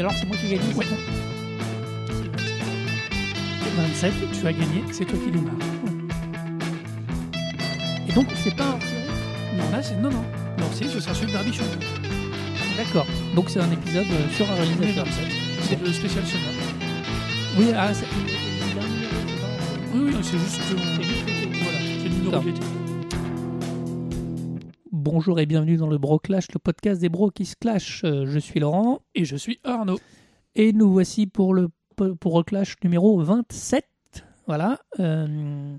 et alors c'est moi qui ai gagné Ouais. c'est bon 27, tu as gagné, c'est toi qui démarres. Et donc c'est pas un Non, là, c'est. Non, non. Non, si, ce sera celui de Barbie Show. D'accord. Donc c'est un épisode euh, sur un réalisateur. 27. C'est le spécial sonore. Oui, ah, c'est Oui, oui, c'est juste. euh, Voilà, c'est le numéro. Bonjour et bienvenue dans le Bro Clash, le podcast des bros qui se clashent. Euh, Je suis Laurent Et je suis Arnaud. et nous voici pour le pour le clash numéro 27. Voilà. euh,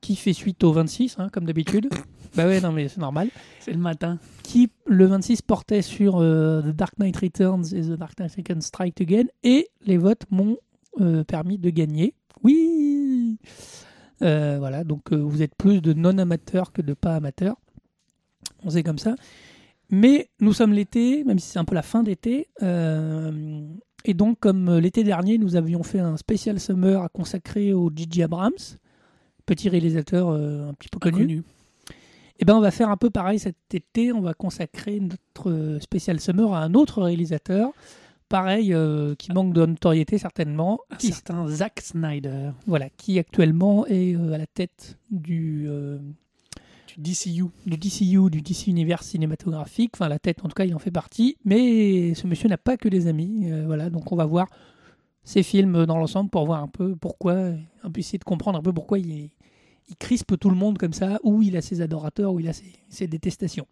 qui fait suite au 26, hein, comme d'habitude. bah ouais, non mais c'est normal. C'est le matin. Qui, le 26, portait sur euh, The Dark Knight Returns et The Dark Knight Returns Strike Again. Et les votes m'ont euh, permis de gagner. Oui Euh, Voilà, donc euh, vous êtes plus de non-amateurs que de pas amateurs. On sait comme ça. Mais nous sommes l'été, même si c'est un peu la fin d'été. euh, et donc, comme l'été dernier, nous avions fait un spécial summer à consacrer au Gigi Abrams, petit réalisateur euh, un petit peu connu. Inconnu. Eh ben, on va faire un peu pareil cet été. On va consacrer notre spécial summer à un autre réalisateur, pareil, euh, qui manque de notoriété certainement, Un qui, certain Zack Snyder. voilà, qui actuellement est à la tête Du DCU. du DCU, du DC Univers cinématographique. Enfin, la tête, en tout cas, il en fait partie. Mais ce monsieur n'a pas que des amis. euh, voilà, donc on va voir ses films dans l'ensemble pour voir un peu pourquoi, un peu essayer de comprendre un peu pourquoi il, il crispe tout le monde comme ça, où il a ses adorateurs, où il a ses, détestations.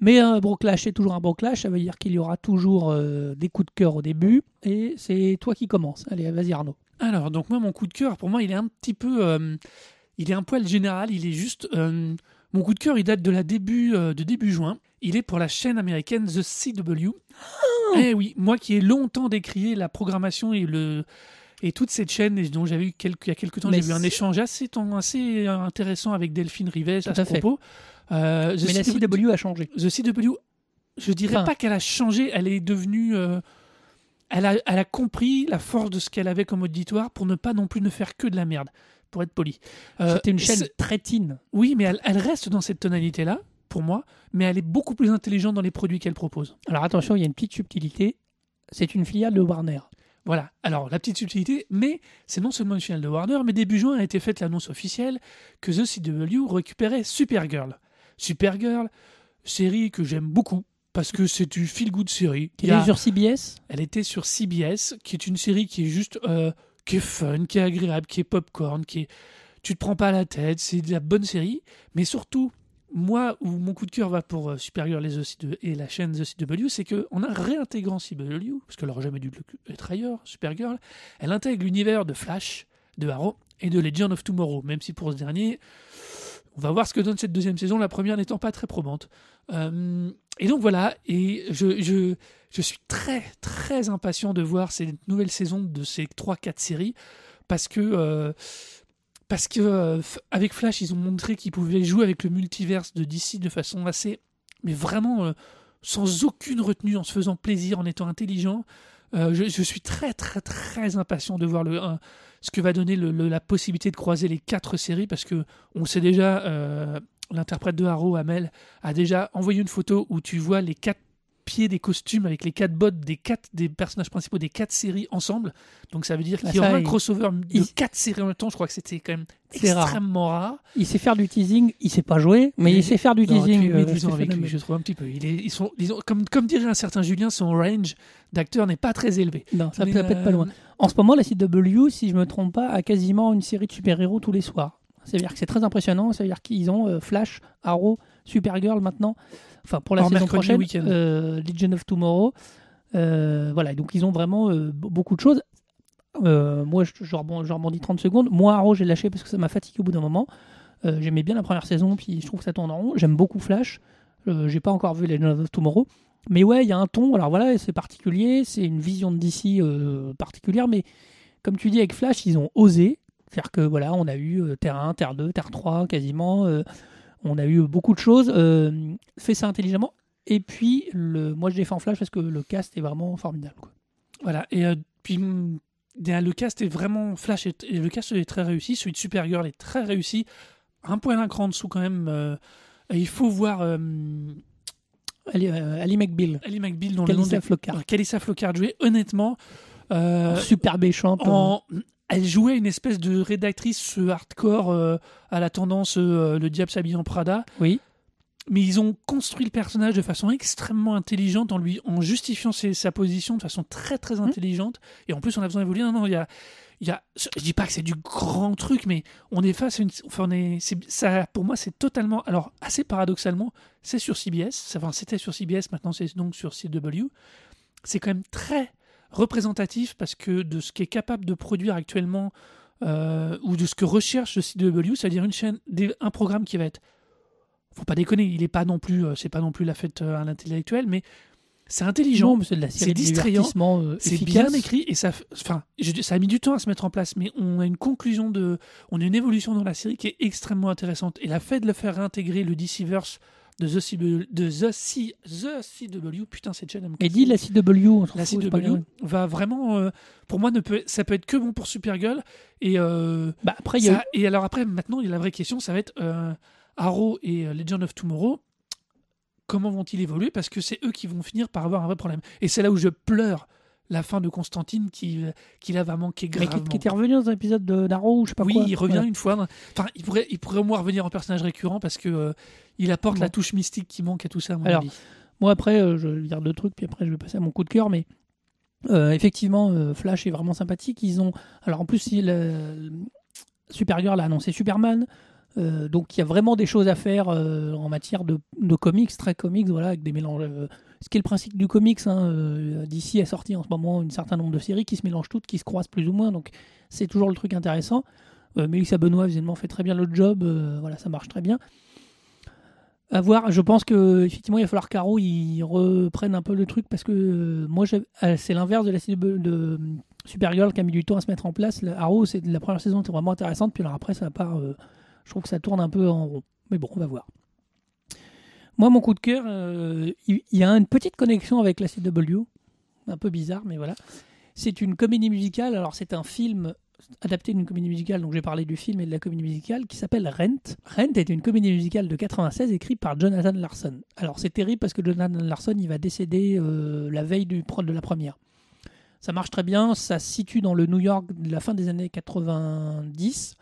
Mais un broclash est toujours un broclash, ça veut dire qu'il y aura toujours euh, des coups de cœur au début, et c'est toi qui commences. Allez, vas-y Arnaud. Alors, donc, moi, mon coup de cœur, pour moi, il est un petit peu. euh, il est un poil général. Il est juste. euh, mon coup de cœur, il date de la début, euh, de début juin. Il est pour la chaîne américaine The CW. Eh oui, moi qui ai longtemps décrié la programmation et le. Et toute cette chaîne, et dont j'avais eu quelques, il y a quelques temps, j'ai eu un échange assez, assez intéressant avec Delphine Rives à ce fait. propos. Euh, The Mais la CW CW a changé. The CW, je dirais Enfin- pas qu'elle a changé, elle est devenue. euh, elle, a, elle a compris la force de ce qu'elle avait comme auditoire pour ne pas non plus ne faire que de la merde, pour être poli. Euh, C'était une chaîne très teen. Oui, mais elle, elle reste dans cette tonalité-là, pour moi, mais elle est beaucoup plus intelligente dans les produits qu'elle propose. Alors attention, il y a une petite subtilité. C'est une filiale de Warner. Voilà, alors la petite subtilité, mais c'est non seulement une chaîne de Warner, mais début juin a été faite l'annonce officielle que The CW récupérait Supergirl. Supergirl, série que j'aime beaucoup, parce que c'est du feel-good série. A- est sur CBS. Elle était sur CBS, qui est une série qui est juste, euh, qui est fun, qui est agréable, qui est popcorn, qui est, tu te prends pas la tête, c'est de la bonne série. Mais surtout, moi, où mon coup de cœur va pour euh, Supergirl et, The CW et la chaîne The CW, c'est que en a réintégrant CW, parce qu'elle n'aurait jamais dû être ailleurs, Supergirl, elle intègre l'univers de Flash, de Arrow et de Legend of Tomorrow, même si pour ce dernier, on va voir ce que donne cette deuxième saison, la première n'étant pas très probante. Euh, et donc voilà, et je, je, je suis très très impatient de voir ces nouvelles saisons de ces 3-4 séries parce que euh, parce que euh, avec Flash ils ont montré qu'ils pouvaient jouer avec le multiverse de DC de façon assez mais vraiment sans aucune retenue en se faisant plaisir en étant intelligent Euh, je, suis très très très impatient de voir le ce que va donner la possibilité de croiser les quatre séries parce que on sait déjà euh, l'interprète de Arrow Amel a déjà envoyé une photo où tu vois les quatre des costumes avec les quatre bottes des quatre des personnages principaux des quatre séries ensemble. Donc ça veut dire qu'il y aura un il- crossover de il- quatre séries en même temps. Je crois que c'était quand même rare. extrêmement rare. Il sait faire du teasing. Il sait pas jouer, mais Mais- il sait faire du Non, teasing. euh, avec lui, je trouve un petit peu. Il est, ils sont, ils ont- comme, comme dirait un certain Julien, son range d'acteur n'est pas très élevé. Non, ça peut être pas euh, loin. En ce moment, la CW, si je me trompe pas, a quasiment une série de super-héros tous les soirs. C'est-à-dire que c'est très impressionnant. C'est-à-dire qu'ils ont euh, Flash, Arrow, Supergirl maintenant. Enfin, pour la Hors saison mercredi prochaine, euh, Legion of Tomorrow. Euh, voilà, donc ils ont vraiment euh, be- beaucoup de choses. Euh, moi, je, je rebondis, je rebondis 30 secondes. Moi, Arrow, j'ai lâché parce que ça m'a fatigué au bout d'un moment. J'aimais bien la première saison, puis je trouve que ça tourne en rond. J'aime beaucoup Flash. J'ai pas encore vu Legend of Tomorrow. Mais ouais, il y a un ton. Alors voilà, c'est particulier. C'est une vision de DC particulière. Mais comme tu dis, avec Flash, ils ont osé. C'est-à-dire que voilà, on a eu Terre 1, Terre 2, Terre 3 quasiment. On a eu beaucoup de choses. euh, fait ça intelligemment. Et puis, le, moi, je défends Flash parce que le cast est vraiment formidable. quoi. Voilà. Et euh, puis mm, le cast est vraiment Flash est, et le cast est très réussi. Celui de Supergirl est très réussi. Un poil un cran en dessous quand même. euh, il faut voir. euh, Ali, euh, Ali McBeal. Ali McBeal dans le nom Calissa de Flockhart. Calissa Flockhart jouait honnêtement Super méchante. en elle jouait une espèce de rédactrice euh, hardcore euh, à la tendance euh, le diable s'habille en Prada Oui. mais ils ont construit le personnage de façon extrêmement intelligente en lui en justifiant ses- sa position de façon très très Mmh. intelligente et en plus on a besoin d'évoluer non non il y a il y a je dis pas que c'est du grand truc mais on est face à une enfin on est ça pour moi c'est totalement alors assez paradoxalement c'est sur CBS enfin c'était sur CBS maintenant c'est donc sur CW c'est quand même très représentatif parce que de ce qu'est capable de produire actuellement euh, ou de ce que recherche le CW, c'est-à-dire une chaîne, des- un programme qui va être, faut pas déconner, il est pas non plus, euh, c'est pas non plus la fête euh, à l'intellectuel, mais c'est intelligent, c'est de la de distrayant, euh, c'est bien écrit et ça, enfin, ça a mis du temps à se mettre en place, mais on a une conclusion de, on a une évolution dans la série qui est extrêmement intéressante. Et la fait de le faire réintégrer le DCverse de The CW, de The, C, The CW, putain cette chaîne Et dit la CW, on la fout, CW va vraiment euh, pour moi ne peut ça peut être que bon pour Supergirl. Et euh, Bah, après, y a et alors après maintenant la vraie question ça va être euh, Arrow et euh, Legend of Tomorrow. Comment vont-ils évoluer? Parce que c'est eux qui vont finir par avoir un vrai problème. Et c'est là où je pleure la fin de Constantine qui qui là va manquer mais qui, gravement qui était revenu dans un épisode de d'Arrow ou je sais pas oui quoi. il revient une fois enfin il pourrait il pourrait au moins revenir en personnage récurrent parce que euh, il apporte Bon. la touche mystique qui manque à tout ça à mon Alors, avis. Moi, après, euh, je vais dire deux trucs, puis après, je vais passer à mon coup de cœur. Mais euh, effectivement, Flash est vraiment sympathique. Ils ont. Alors, en plus, il, Supergirl a annoncé Superman. Donc, il y a vraiment des choses à faire en matière de, de comics, très comics, voilà, avec des mélanges. Ce qui est le principe du comics. Hein, euh, DC a sorti en ce moment un certain nombre de séries qui se mélangent toutes, qui se croisent plus ou moins. Donc, c'est toujours le truc intéressant. Euh, Mélissa Benoît, évidemment, fait très bien le job. euh, voilà, ça marche très bien. À voir, je pense que effectivement il va falloir qu'Arrow ils reprennent un peu le truc parce que euh, moi c'est l'inverse de la série de, Supergirl qui a mis du temps à se mettre en place. Arrow c'est la première saison était vraiment intéressante puis alors après ça part, je trouve que ça tourne un peu en rond. Mais bon on va voir. Moi mon coup de cœur, euh, il y, a une petite connexion avec la CW, un peu bizarre mais voilà. C'est une comédie musicale. Alors c'est un film adapté d'une comédie musicale, donc j'ai parlé du film et de la comédie musicale, qui s'appelle Rent. Rent est une comédie musicale de 96 écrite par Jonathan Larson. Alors c'est terrible parce que Jonathan Larson, il va décéder euh, la veille du de la première. Ça marche très bien, ça se situe dans le New York de la fin des années 90.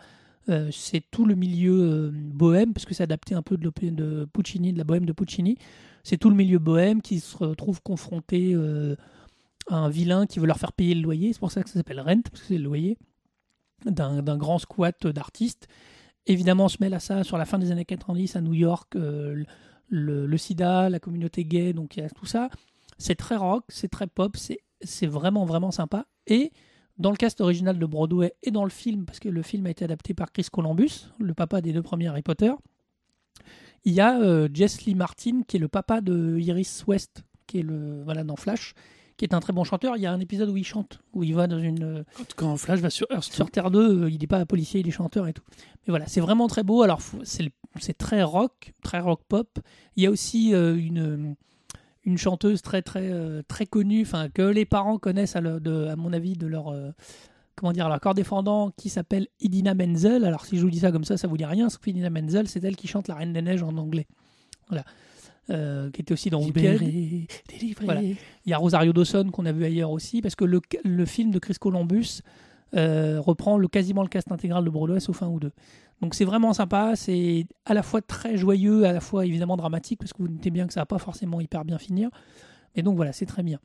Euh, c'est tout le milieu euh, bohème, parce que c'est adapté un peu de, de Puccini, de la bohème de Puccini. C'est tout le milieu bohème qui se retrouve confronté euh, à un vilain qui veut leur faire payer le loyer. C'est pour ça que ça s'appelle Rent, parce que c'est le loyer d'un grand squat d'artistes. Évidemment, on se mêle à ça sur la fin des années 90 à New York, le, le sida, la communauté gay, donc il y a tout ça. C'est très rock, c'est très pop, c'est c'est vraiment, vraiment sympa. Et dans le cast original de Broadway et dans le film, parce que le film a été adapté par Chris Columbus, le papa des deux premiers Harry Potter, il y a euh, Jess Lee Martin, qui est le papa de Iris West, qui est le voilà dans Flash, qui est un très bon chanteur. Il y a un épisode où il chante, où il va dans une euh, Quand- quand Flash va sur Earth sur Terre 2, euh, il n'est pas policier, il est chanteur et tout. Mais voilà, c'est vraiment très beau. Alors, c'est très rock, très rock pop. Il y a aussi euh, une, une chanteuse très, très, euh, très connue, enfin, que les parents connaissent, à, de- à mon avis, de leur. euh, comment dire, leur corps défendant, qui s'appelle Idina Menzel. Alors, si je vous dis ça comme ça, ça vous dit rien. Sauf qu'Idina Menzel, c'est elle qui chante La Reine des Neiges en anglais. Voilà. Euh, qui était aussi dans. Libéré, délivré. Voilà. Il y a Rosario Dawson qu'on a vu ailleurs aussi, parce que le, le film de Chris Columbus euh, reprend le, quasiment le cast intégral de Broadway, sauf un ou deux. Donc c'est vraiment sympa, c'est à la fois très joyeux, à la fois évidemment dramatique, parce que vous notez bien que ça va pas forcément hyper bien finir. Mais donc voilà, c'est très bien.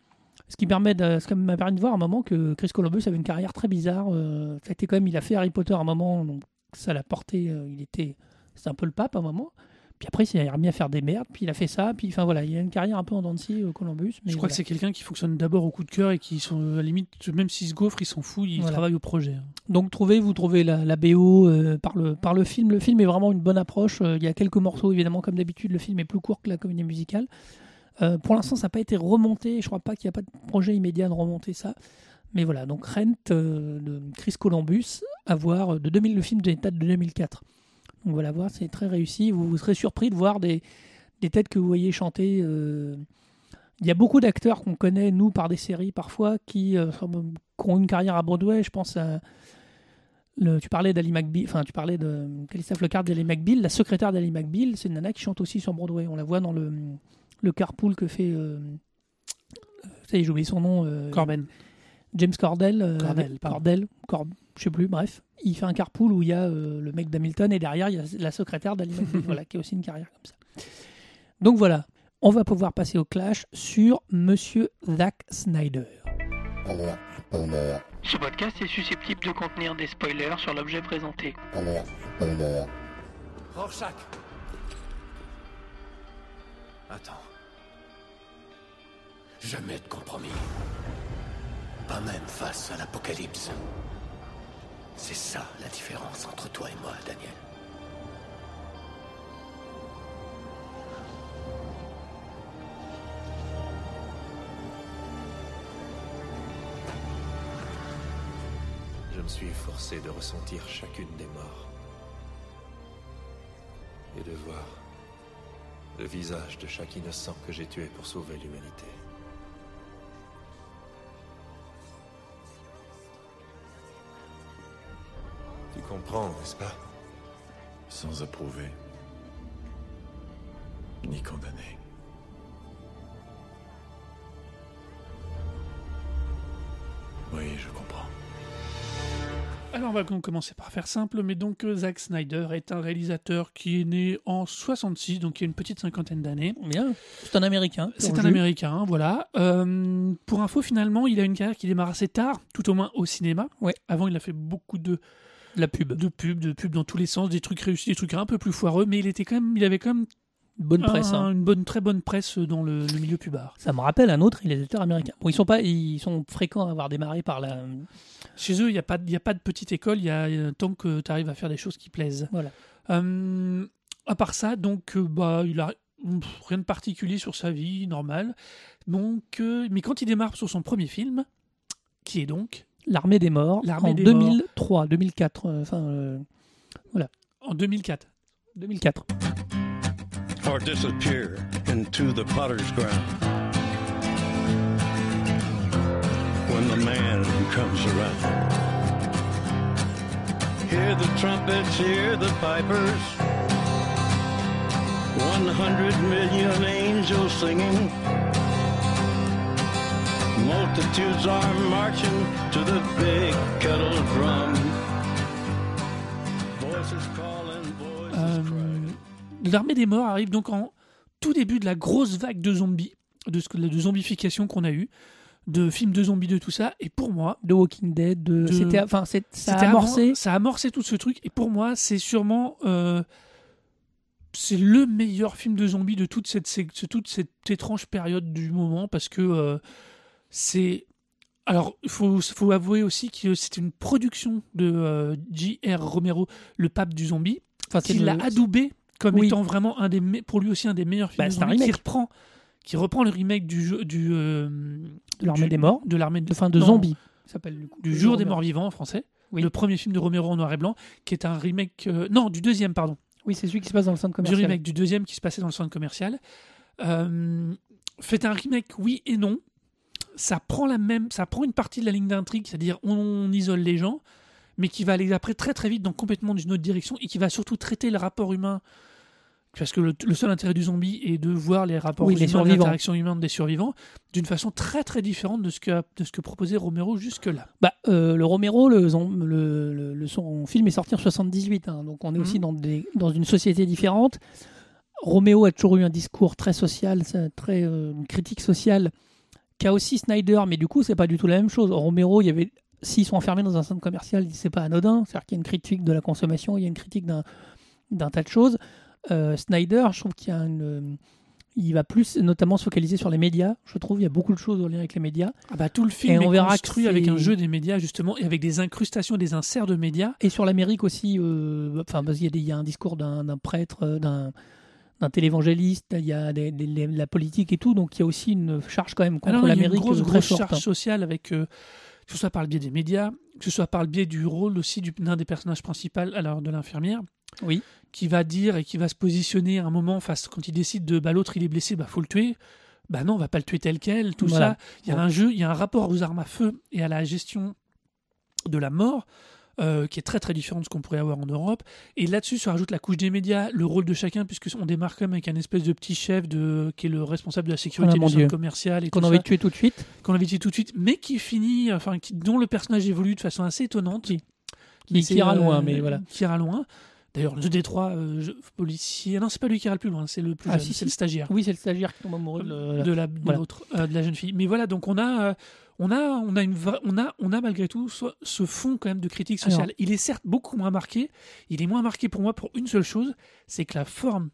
Ce qui permet de, ce m'a permis de voir à un moment que Chris Columbus avait une carrière très bizarre. Euh, quand même, il a fait Harry Potter à un moment, donc ça l'a porté. euh, il était, c'était un peu le pape à un moment. Puis après, il s'est remis à faire des merdes. Puis il a fait ça. Puis enfin voilà, il a une carrière un peu en dents de scie, euh, Columbus. Mais Je crois voilà. que c'est quelqu'un qui fonctionne d'abord au coup de cœur et qui, sont, à la limite, même s'il se gaufre, il s'en fout, il Voilà. travaille au projet. Donc trouvez, vous trouvez la, la BO euh, par, le, par le film. Le film est vraiment une bonne approche. Euh, il y a quelques morceaux, évidemment, comme d'habitude. Le film est plus court que la comédie musicale. Euh, pour l'instant, ça n'a pas été remonté. Je crois pas qu'il n'y a pas de projet immédiat de remonter ça. Mais voilà, donc Rent euh, de Chris Columbus, à voir, de 2000, le film date de 2004. Donc voilà, voir, c'est très réussi. Vous, vous serez surpris de voir des, des têtes que vous voyez chanter. euh, Il y a beaucoup d'acteurs qu'on connaît, nous, par des séries parfois, qui, euh, qui ont une carrière à Broadway. Je pense à. Le, tu parlais d'Ali McBeal, enfin tu parlais de Calista Flockhart d'Ali McBeal, la secrétaire d'Ali McBeal, c'est une nana qui chante aussi sur Broadway. On la voit dans le, le carpool que fait. euh, ça y est, j'ai oublié son nom. euh, Corben. James Cordell. euh, Cordell. Cordell, Cord- je sais plus, bref. Il fait un carpool où il y a euh, le mec d'Hamilton et derrière il y a la secrétaire d'Ali voilà, qui a aussi une carrière comme ça. Donc voilà, on va pouvoir passer au clash sur Monsieur Zack Snyder. Ce podcast est susceptible de contenir des spoilers sur l'objet présenté. Rorschach Attends. Jamais de compromis. Pas même face à l'apocalypse. C'est ça la différence entre toi et moi, Daniel. Je me suis forcé de ressentir chacune des morts. Et de voir le visage de chaque innocent que j'ai tué pour sauver l'humanité. Tu comprends, n'est-ce pas Sans approuver. Ni condamner. Oui, je comprends. Alors on va donc commencer par faire simple, mais donc euh, Zack Snyder est un réalisateur qui est né en 66, donc il y a une petite cinquantaine d'années. Bien, c'est un Américain. C'est un. Américain, voilà. Euh, pour info, finalement, il a une carrière qui démarre assez tard, tout au moins au cinéma. Ouais. Avant, il a fait beaucoup de, La pub. de pubs, de pubs dans tous les sens, des trucs réussis, des trucs un peu plus foireux, mais il était quand même, il avait quand même Bonne presse. un- hein. une bonne, très bonne presse dans le, le milieu pubard. Ça me rappelle un autre réalisateur américain. Bon, ils sont pas, ils sont fréquents à avoir démarré par la. Chez eux, il n'y a, pas de- il y a pas de petite école, il y a tant que tu arrives à faire des choses qui plaisent. Voilà. Euh, à part ça, donc, euh, bah, il a pff, rien de particulier sur sa vie, normal. Donc, euh, mais quand il démarre sur son premier film, qui est donc L'armée des morts. L'Armée en des 2003, 2004, euh, enfin euh, en 2004. 2004. or disappear into the potter's ground. When the man comes around, hear the trumpets, hear the pipers. One hundred million angels singing. Multitudes are marching to the big kettle drum. Voices calling, voices Euh, crying. L'armée des morts arrive donc en tout début de la grosse vague de zombies, de, ce de zombification qu'on a eu, de films de zombies, de tout ça. Et pour moi, The Walking Dead. De... De- C'était, enfin, c'est, ça a amorcé. ça a amorcé tout ce truc. Et pour moi, c'est sûrement. euh, c'est le meilleur film de zombies de toute cette, de toute cette étrange période du moment parce que euh, c'est. Alors, il faut, faut avouer aussi que c'est une production de euh, J.R. Romero, le pape du zombie, Enfin, qui le- l'a adoubé comme Oui. étant vraiment un des, me- pour lui aussi un des meilleurs films Bah, de c'est un qui remake. reprend, qui reprend le remake du jeu, du, euh, De l'Armée du- des morts. de l'armée de, Enfin, de non, zombies. S'appelle du du jour des morts vivants en français. Oui. Le premier film de Romero en noir et blanc, qui est un remake. euh, non, du deuxième, pardon. Oui, c'est celui qui se passe dans le centre Du commercial. remake du deuxième qui se passait dans le centre commercial. Euh, fait un remake, oui et non. Ça prend, la même, ça prend une partie de la ligne d'intrigue, c'est-à-dire on, isole les gens, mais qui va aller après très très vite dans complètement d'une autre direction et qui va surtout traiter le rapport humain. Parce que le, le seul intérêt du zombie est de voir les rapports Oui, les humains, l'interaction humaine des survivants, d'une façon très très différente de ce que, de ce que proposait Romero jusque-là. Bah, euh, le Romero, le, son film est sorti en 78, hein, donc on est aussi Mhm. dans, des, dans une société différente. Romero a toujours eu un discours très social, très euh, une critique sociale, qu'a aussi Snyder, mais du coup, c'est pas du tout la même chose. Romero, il y avait, s'ils sont enfermés dans un centre commercial, c'est pas anodin, c'est-à-dire qu'il y a une critique de la consommation, il y a une critique d'un d'un tas de choses. Euh, Snyder, je trouve qu'il y a une. il va plus notamment se focaliser sur les médias. Je trouve il y a beaucoup de choses en lien avec les médias. Ah bah, tout le film Et on est verra construit avec un jeu des médias, justement, et avec des incrustations, des inserts de médias. Et sur l'Amérique aussi, euh, enfin, parce qu'il y, a des- il y a un discours d'un d'un prêtre, euh, d'un d'un télévangéliste, il y a des- des- les- la politique et tout, donc il y a aussi une charge quand même contre Alors, il y a une l'Amérique grosse, euh, très grosse forte. charge sociale avec, euh, que ce soit par le biais des médias, que ce soit par le biais du rôle aussi du- d'un des personnages principaux, alors de l'infirmière, Oui. qui va dire et qui va se positionner à un moment face quand il décide de bah, l'autre il est blessé, bah faut le tuer. Bah non, on va pas le tuer tel quel, tout Voilà. ça. Il y a un jeu, il y a un rapport aux armes à feu et à la gestion de la mort euh, qui est très très différent de ce qu'on pourrait avoir en Europe. Et là-dessus se rajoute la couche des médias, le rôle de chacun, puisque on démarre quand même avec un espèce de petit chef de, qui est le responsable de la sécurité mon du centre commercial Qu'on tout a envie ça, de tuer tout de suite. qu'on avait dit tout de suite, mais qui finit, enfin, qui- dont le personnage évolue de façon assez étonnante. Oui. Qui ira euh, loin, mais voilà. Qui ira loin. D'ailleurs, le Détroit, euh, policier. Non, c'est pas lui qui ira le plus loin, c'est le plus Ah, jeune, si, c'est si. le stagiaire Oui, c'est le stagiaire qui tombe amoureux de, la voilà. euh, de la jeune fille. Mais voilà, donc on a, on a, on a une, vra- on a, on a malgré tout ce, fond quand même de critique sociale. Alors- il est certes beaucoup moins marqué. Il est moins marqué pour moi pour une seule chose, c'est que la forme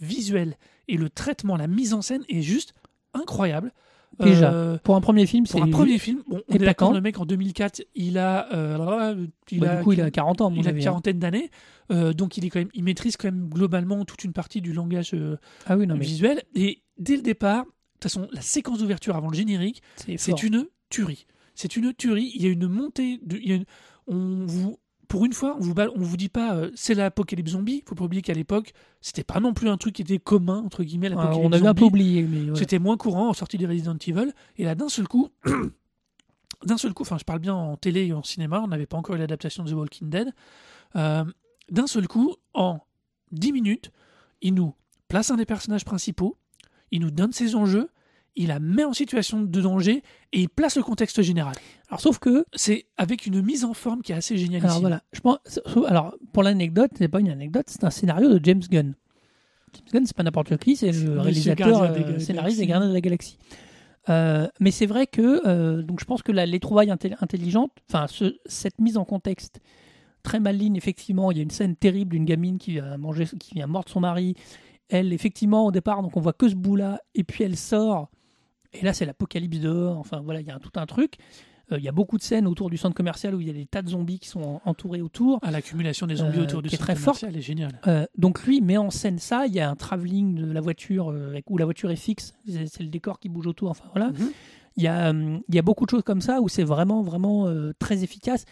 visuelle et le traitement, la mise en scène est juste incroyable. Déjà, Euh, Pour un premier film, c'est pour un premier film, bon, on est d'accord, le mec en 2004, il a, euh, il Bah, a, du coup, il a 40 ans, mon il a une hein. quarantaine d'années, euh, donc il est quand même, il maîtrise quand même globalement toute une partie du langage euh, Ah oui, non, mais visuel. Et dès le départ, toute façon, la séquence d'ouverture avant le générique, c'est une tuerie. C'est une tuerie. Il y a une montée. De, il y a une- on vous, pour une fois, on vous, on vous dit pas euh, c'est l'apocalypse zombie. Faut pas oublier qu'à l'époque, c'était pas non plus un truc qui était commun entre guillemets. Ah, on avait un peu oublié, mais. C'était moins courant en sortie des Resident Evil. Et là, d'un seul coup, d'un seul coup, enfin, je parle bien en télé et en cinéma, on n'avait pas encore eu l'adaptation de The Walking Dead. Euh, d'un seul coup, en 10 minutes, il nous place un des personnages principaux, il nous donne ses enjeux, il la met en situation de danger et il place le contexte général. Alors, sauf que, C'est avec une mise en forme qui est assez géniale. alors voilà, je pense, alors pour l'anecdote, c'est pas une anecdote, c'est un scénario de James Gunn. James Gunn, c'est pas n'importe qui, c'est le réalisateur, euh, scénariste des. Gardiens de la Galaxie. Euh, mais c'est vrai que, euh, donc je pense que la, les trouvailles intel- intelligentes, enfin ce- cette mise en contexte très maligne, effectivement, il y a une scène terrible d'une gamine qui vient manger, qui vient mordre son mari. Elle, effectivement, au départ, donc on voit que ce bout-là, et puis elle sort, et là c'est l'apocalypse dehors. Enfin voilà, il y a un- tout un truc. Euh, Il y a beaucoup de scènes autour du centre commercial où il y a des tas de zombies qui sont en- entourés autour. À l'accumulation des zombies Euh, autour du centre très forte. commercial est génial. Euh, donc lui met en scène ça. Il y a un travelling de la voiture euh, avec- où la voiture est fixe. C'est le décor qui bouge autour. Enfin voilà. Mhm. Il y a, il y a beaucoup de choses comme ça où c'est vraiment, vraiment très efficace.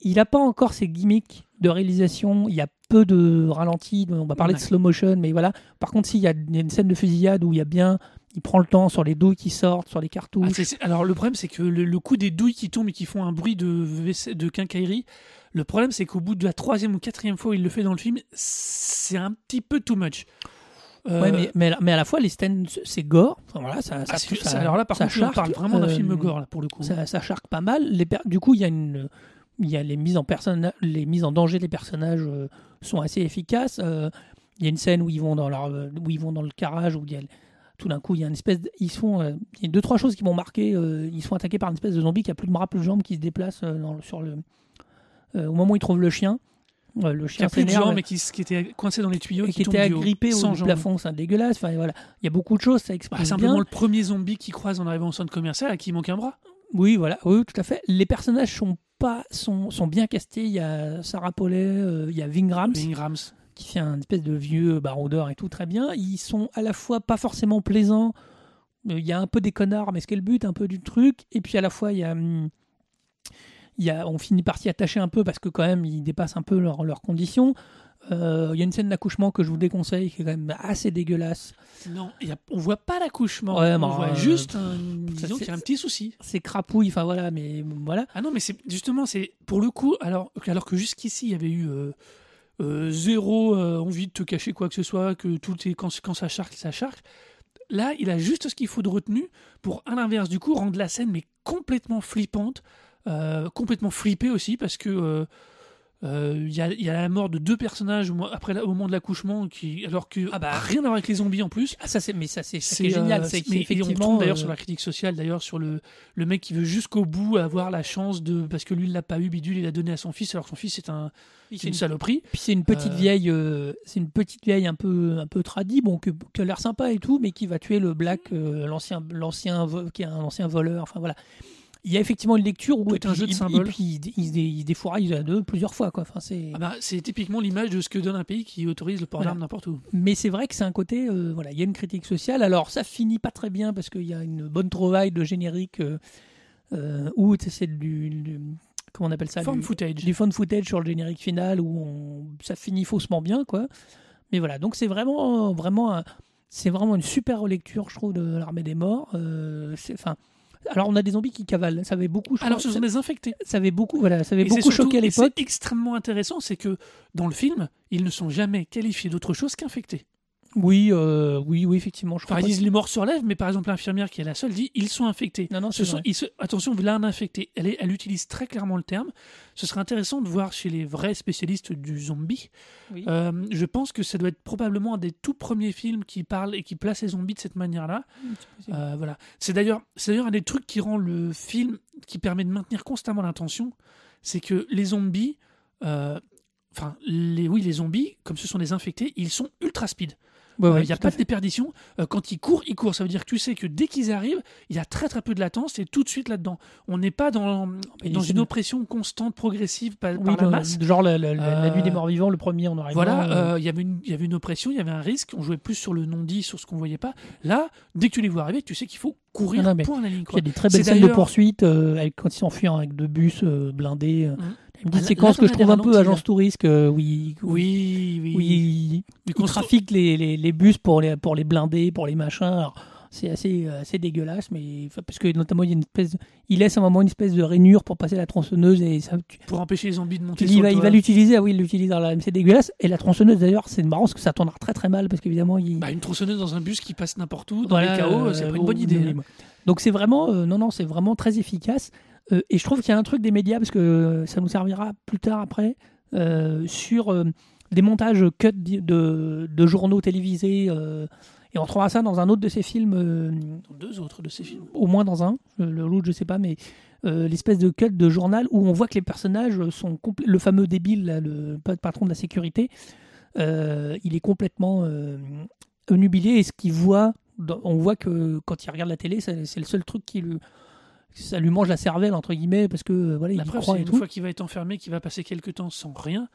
Il n'a pas encore ses gimmicks de réalisation. Il y a peu de ralentis. On va parler Ouais. de slow motion, mais voilà. Par contre, s'il y a une scène de fusillade où il y a bien, il prend le temps sur les douilles qui sortent, sur les Ah, cartouches. alors le problème c'est que le, le coup des douilles qui tombent et qui font un bruit de, de quincaillerie, le problème c'est qu'au bout de la troisième ou quatrième fois où il le fait dans le film, c'est un petit peu too much. Euh, Ouais, mais, mais, mais à la fois, les scènes, c'est gore. Enfin, voilà, ça, ah, ça, ça- alors là par ça contre on parle vraiment d'un euh, film gore là pour le coup. ça, ça charque pas mal. Les per- du coup, il y a une, il y a les mises en personne, les mises en danger des personnages euh, sont assez efficaces. Euh, il y a une scène où ils vont dans leur, euh, où ils vont dans le garage où il y a tout d'un coup il y a une espèce, de- ils sont, euh, il y a deux trois choses qui m'ont marqué. euh, ils sont attaqués par une espèce de zombie qui a plus de bras, plus de jambes, qui se déplace euh, dans sur le, euh, au moment où ils trouvent le chien. Le qui chien a plus de jambes mais qui, qui était coincé dans les tuyaux et qui tombe était agrippé au plafond, c'est dégueulasse. Enfin voilà, il y a beaucoup de choses, ça exprime Bah, simplement bien. le premier zombie qui croise en arrivant au centre commercial à qui il manque un bras. Oui, voilà, oui, tout à fait. Les personnages sont pas sont, sont bien castés. Il y a Sarah Paulet, il y a Vingrams Ingrams. Qui fait un espèce de vieux baroudeur et tout très bien. Ils sont à la fois pas forcément plaisants. euh, Il y a un peu des connards, mais ce qu'est le but, un peu du truc. Et puis à la fois, il y a, hum, il y a on finit par s'y attacher un peu parce que quand même, ils dépassent un peu leurs leurs conditions. Euh, Il y a une scène d'accouchement que je vous déconseille qui est quand même assez dégueulasse. Non, y a- on voit pas l'accouchement. Ouais, on voit euh, juste un, disons qu'il y a un petit souci. C'est crapouille, enfin voilà, mais voilà. Ah non, mais c'est justement, c'est pour le coup, alors, alors que jusqu'ici, il y avait eu euh, euh, zéro euh, envie de te cacher quoi que ce soit, que tout est quand, quand ça charque, ça charque. Là, il a juste ce qu'il faut de retenue pour, à l'inverse du coup, rendre la scène mais complètement flippante, euh, complètement flippée aussi, parce que euh, euh, il y, a, il y a la mort de deux personnages au, après la- au moment de l'accouchement, qui, alors que Ah bah. rien à voir avec les zombies en plus. Ah, ça c'est mais ça c'est est euh, génial, c'est on effectivement d'ailleurs euh, sur la critique sociale, d'ailleurs sur le, le mec qui veut jusqu'au bout avoir la chance de parce que lui il l'a pas eu bidule, il l'a donné à son fils alors que son fils c'est un c'est une une- saloperie. Puis c'est une petite Euh, vieille, c'est une petite vieille un peu un peu tradie, bon que, qui a l'air sympa et tout, mais qui va tuer le Black, euh, l'ancien l'ancien qui est un ancien voleur. Enfin voilà, il y a effectivement une lecture où puis, un jeu de symboles. Et puis il, se dé- il se défouraille à deux plusieurs fois quoi. Enfin c'est. Ah bah, c'est typiquement l'image de ce que donne un pays qui autorise le port Voilà. d'armes n'importe où. Mais c'est vrai que c'est un côté, euh, voilà, il y a une critique sociale. Alors ça finit pas très bien parce qu'il y a une bonne trouvaille de générique euh, euh, où c'est du, du- comment on appelle ça, du, footage. du fun footage sur le générique final où on- ça finit faussement bien quoi. Mais voilà, donc c'est vraiment vraiment un- c'est vraiment une super relecture je trouve de l'armée des morts. Euh, c'est enfin Alors on a des zombies qui cavalent. Ça avait beaucoup. Alors, ce sont des infectés. ça avait beaucoup. Voilà, ça avait Et beaucoup surtout- choqué à l'époque. C'est extrêmement intéressant, c'est que dans le film, ils ne sont jamais qualifiés d'autre chose qu'infectés. Oui, euh, oui, oui, effectivement. Je crois ils disent les morts sur lèvres, mais par exemple, l'infirmière qui est la seule dit ils sont infectés. Non, non, Ce c'est sont, vrai. ils se- attention, là, un infecté. Elle, est- elle utilise très clairement le terme. Ce serait intéressant de voir chez les vrais spécialistes du zombie. Oui. Euh, je pense que ça doit être probablement un des tout premiers films qui parle et qui place les zombies de cette manière-là. possible. Euh, voilà. C'est d'ailleurs, c'est d'ailleurs un des trucs qui rend le film, qui permet de maintenir constamment l'intention, c'est que les zombies, enfin, les, oui, les zombies, comme ce sont des infectés, ils sont ultra speed. Ouais, ouais, Euh, Il n'y a tout pas de déperdition. Euh, quand ils courent, ils courent. Ça veut dire que tu sais que dès qu'ils arrivent, il y a très très peu de latence et tout de suite là-dedans. On n'est pas dans, dans une oppression constante, progressive par, Oui, par la masse. genre la, la- la- la Euh, nuit des morts vivants, le premier en arrivant. Voilà, euh, euh, il y avait une- il y avait une oppression, il y avait un risque. On jouait plus sur le non-dit, sur ce qu'on voyait pas. Là, dès que tu les vois arriver, tu sais qu'il faut courir non, mais point à la ligne. Il y a des très belles scènes de poursuite euh, avec, quand ils s'enfuient avec deux bus euh, blindés. euh. Une petite séquence là, que je trouve un peu agence touriste, euh, où Oui, oui. Oui, ils constru- trafiquent les, les, les bus pour les, pour les blindés, pour les machins. Alors, c'est assez, euh, assez dégueulasse, mais parce que notamment il y a une espèce, de- il laisse à un moment une espèce de rainure pour passer la tronçonneuse et ça, tu, Pour empêcher les zombies de monter sur il va, il va l'utiliser, ah oui, il l'utilise dans la, c'est dégueulasse. Et la tronçonneuse d'ailleurs, c'est marrant parce que ça tournera très très mal parce qu'évidemment il, Bah, une tronçonneuse dans un bus qui passe n'importe où, dans Voilà, les chaos, euh, c'est pas une bonne idée. au- hein. Donc c'est vraiment, euh, non, non, c'est vraiment très efficace. Euh, et je trouve qu'il y a un truc des médias, parce que euh, ça nous servira plus tard après, sur des montages cut de, de journaux télévisés. et on trouvera ça dans un autre de ces films, Dans deux autres de ces films. au moins dans un, le l'autre je sais pas, mais euh, l'espèce de cut de journal où on voit que les personnages sont le fameux débile, là, le pa- patron de la sécurité, euh, il est complètement euh, nubilé et ce qu'il voit, on voit que quand il regarde la télé, c'est le seul truc qui lui, ça lui mange la cervelle entre guillemets parce que euh, voilà, il La y preuve, croit et une tout. fois qu'il va être enfermé, qu'il va passer quelques temps sans rien,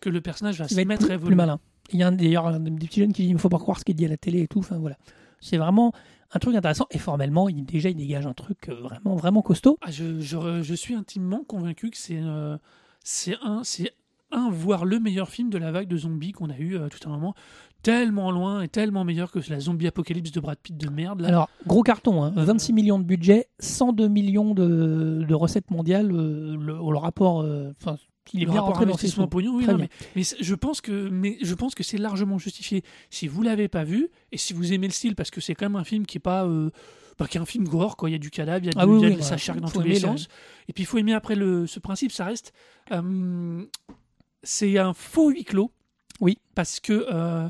que le personnage va Il se va être mettre à plus, évoluer. plus malin. Il y a d'ailleurs un des petits jeunes qui dit il ne faut pas croire ce qu'il dit à la télé et tout. Enfin voilà, c'est vraiment un truc intéressant et formellement, il déjà il dégage un truc euh, vraiment vraiment costaud. Ah, je, je- je suis intimement convaincu que c'est euh, c'est un, c'est un, voire le meilleur film de la vague de zombies qu'on a eu euh, tout un moment. Tellement loin et tellement meilleur que la zombie apocalypse de Brad Pitt de merde. Là. Alors, gros carton, hein, 26 millions de budget, 102 millions de, de recettes mondiales. euh, le, le rapport, euh, enfin, il est le bien rapport investissement pognon, oui, non, mais, je pense que, mais je pense que c'est largement justifié. Si vous l'avez pas vu et si vous aimez le style, parce que c'est quand même un film qui est pas, euh, bah, qui est un film gore, quoi. Il y a du cadavre, il y a, Ah du- oui, il y a oui, de voilà. sa charge dans tous les sens. Et puis il faut aimer après le, ce principe, ça reste, euh, c'est un faux huis clos. Oui. Parce que euh,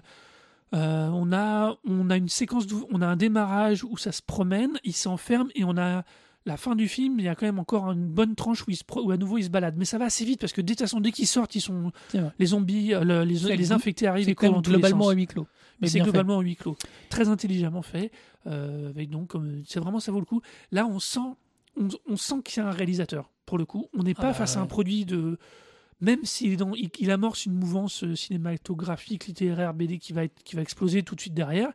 euh, on a, on a une séquence, on a un démarrage où ça se promène, il s'enferme et on a la fin du film, il y a quand même encore une bonne tranche où, il se pro- où à nouveau il se balade. Mais ça va assez vite parce que dès, qu'ils sortent, ils sont les zombies, euh, le- les, les infectés arrivent C'est et courent globalement à huis clos. Mais c'est globalement en huis clos. Très intelligemment fait. euh, avec donc, c'est vraiment ça vaut le coup. Là, on sent, on, on sent qu'il y a un réalisateur. Pour le coup, on n'est Ah pas bah face à un produit de. Même s'il il, il amorce une mouvance euh, cinématographique, littéraire, BD qui va, être, qui va exploser tout de suite derrière,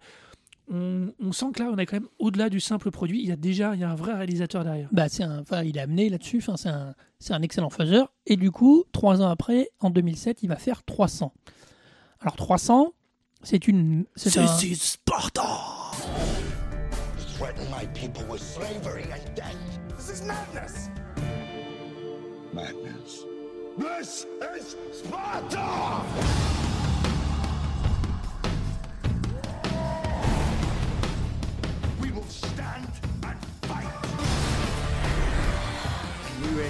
on, on sent que là, on est quand même au-delà du simple produit. Il y a déjà il y a un vrai réalisateur derrière. Bah, c'est un, enfin, il est amené là-dessus. Enfin, c'est un, excellent faiseur. Et du coup, trois ans après, en 2007, il va faire 300. Alors 300, c'est une, c'est un, threaten my people with slavery and death. This is madness. Madness. This is Sparta! We will stand and fight. A new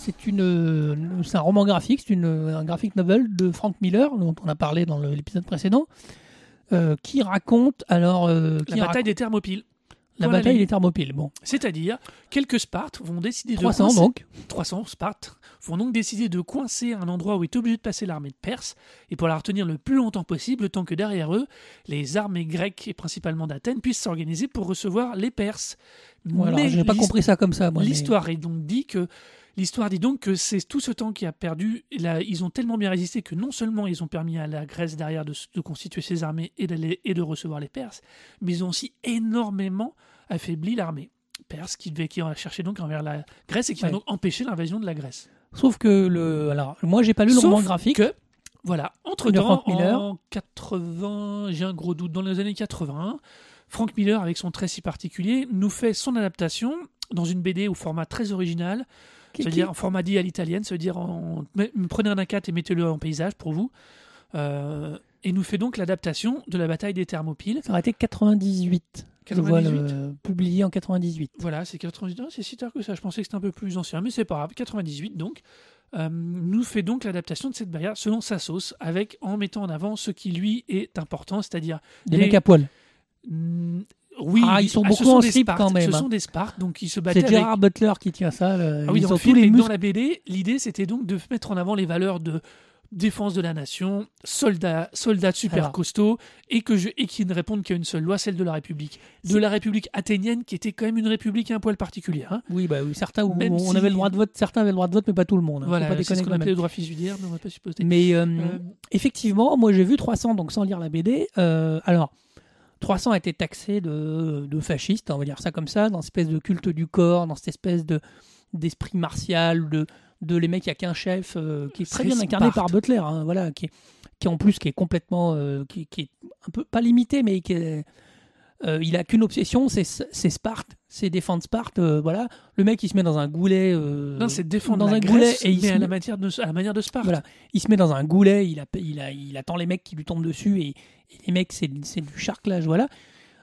c'est une, c'est un roman graphique, c'est une, un graphic novel de Frank Miller dont on a parlé dans l'épisode précédent, euh, qui raconte alors euh, La bataille raconte- des Thermopyles. la Voilà bataille des Thermopyles. Bon, C'est-à-dire, quelques Spartes vont décider de 300 coincer- donc. 300 Spartes vont donc décider de coincer un endroit où est obligé de passer l'armée de Perse et pour la retenir le plus longtemps possible, le temps que derrière eux, les armées grecques et principalement d'Athènes puissent s'organiser pour recevoir les Perses. Voilà, mais j'ai pas compris ça comme ça. moi, mais- L'histoire est donc dit que l'histoire dit donc que c'est tout ce temps qui a perdu. Là, ils ont tellement bien résisté que non seulement ils ont permis à la Grèce derrière de, constituer ses armées et d'aller et de recevoir les Perses, mais ils ont aussi énormément affaibli l'armée perse qui devait qui a cherché donc envers la Grèce et qui Ouais. a donc empêché l'invasion de la Grèce. Sauf que le. Alors, moi, j'ai pas lu le roman graphique. que voilà, entre De temps Frank Miller. en 80, j'ai un gros doute dans les années 80, Frank Miller avec son trait si particulier nous fait son adaptation dans une BD au format très original Qui- c'est-à-dire en format dit à l'italienne, ça veut dire en... prenez un A4 et mettez-le en paysage pour vous. Euh, et nous fait donc l'adaptation de la bataille des Thermopyles. Ça aurait été 98. Je vois 98. le publié en 98. Voilà, c'est 98. C'est si tard que ça. Je pensais que c'était un peu plus ancien, mais c'est pas grave. 98 donc. Euh, nous fait donc l'adaptation de cette bataille selon sa sauce, avec en mettant en avant ce qui lui est important, c'est-à-dire Des Les- mecs à poil. Oui, Ah, ils sont ce beaucoup en des slip Spartes, quand même, Ce hein. sont des Spartes, donc ils se battaient C'est avec Gerard Butler qui tient ça. le- Ah oui, ils dans ont tous les la BD, l'idée c'était donc de mettre en avant les valeurs de défense de la nation, soldats, soldats super Alors. costauds, et, que je, et qui ne répondent qu'à une seule loi, celle de la République. De la République athénienne, qui était quand même une république un poil particulière. hein. Oui, bah oui, certains où on si- avait le droit de vote, certains avaient le droit de vote, mais pas tout le monde. hein. Faut Voilà, pas c'est ce qu'on appelait le droit fiduciaire, mais on va pas supposer. Mais euh, Euh, effectivement, moi j'ai vu 300, donc sans lire la BD. euh, alors, 300 a été taxé de, de fasciste, on va dire ça comme ça, dans cette espèce de culte du corps, dans cette espèce de d'esprit martial, de, de les mecs, il n'y a qu'un chef euh, qui est très bien incarné Sparte. par Butler, hein, voilà, qui qui en plus qui est complètement, euh, qui, qui est un peu pas limité, mais qui est, euh, il a qu'une obsession, c'est Sparte, c'est défendre Sparte, voilà. Le mec il se met dans un goulet, non, c'est défendre dans la un Grèce, goulet et il se à la, met- manière de, à la manière de Sparte. voilà, il se met dans un goulet, il, a, il, a, il attend les mecs qui lui tombent dessus et, et les mecs, c'est c'est du charclage, voilà.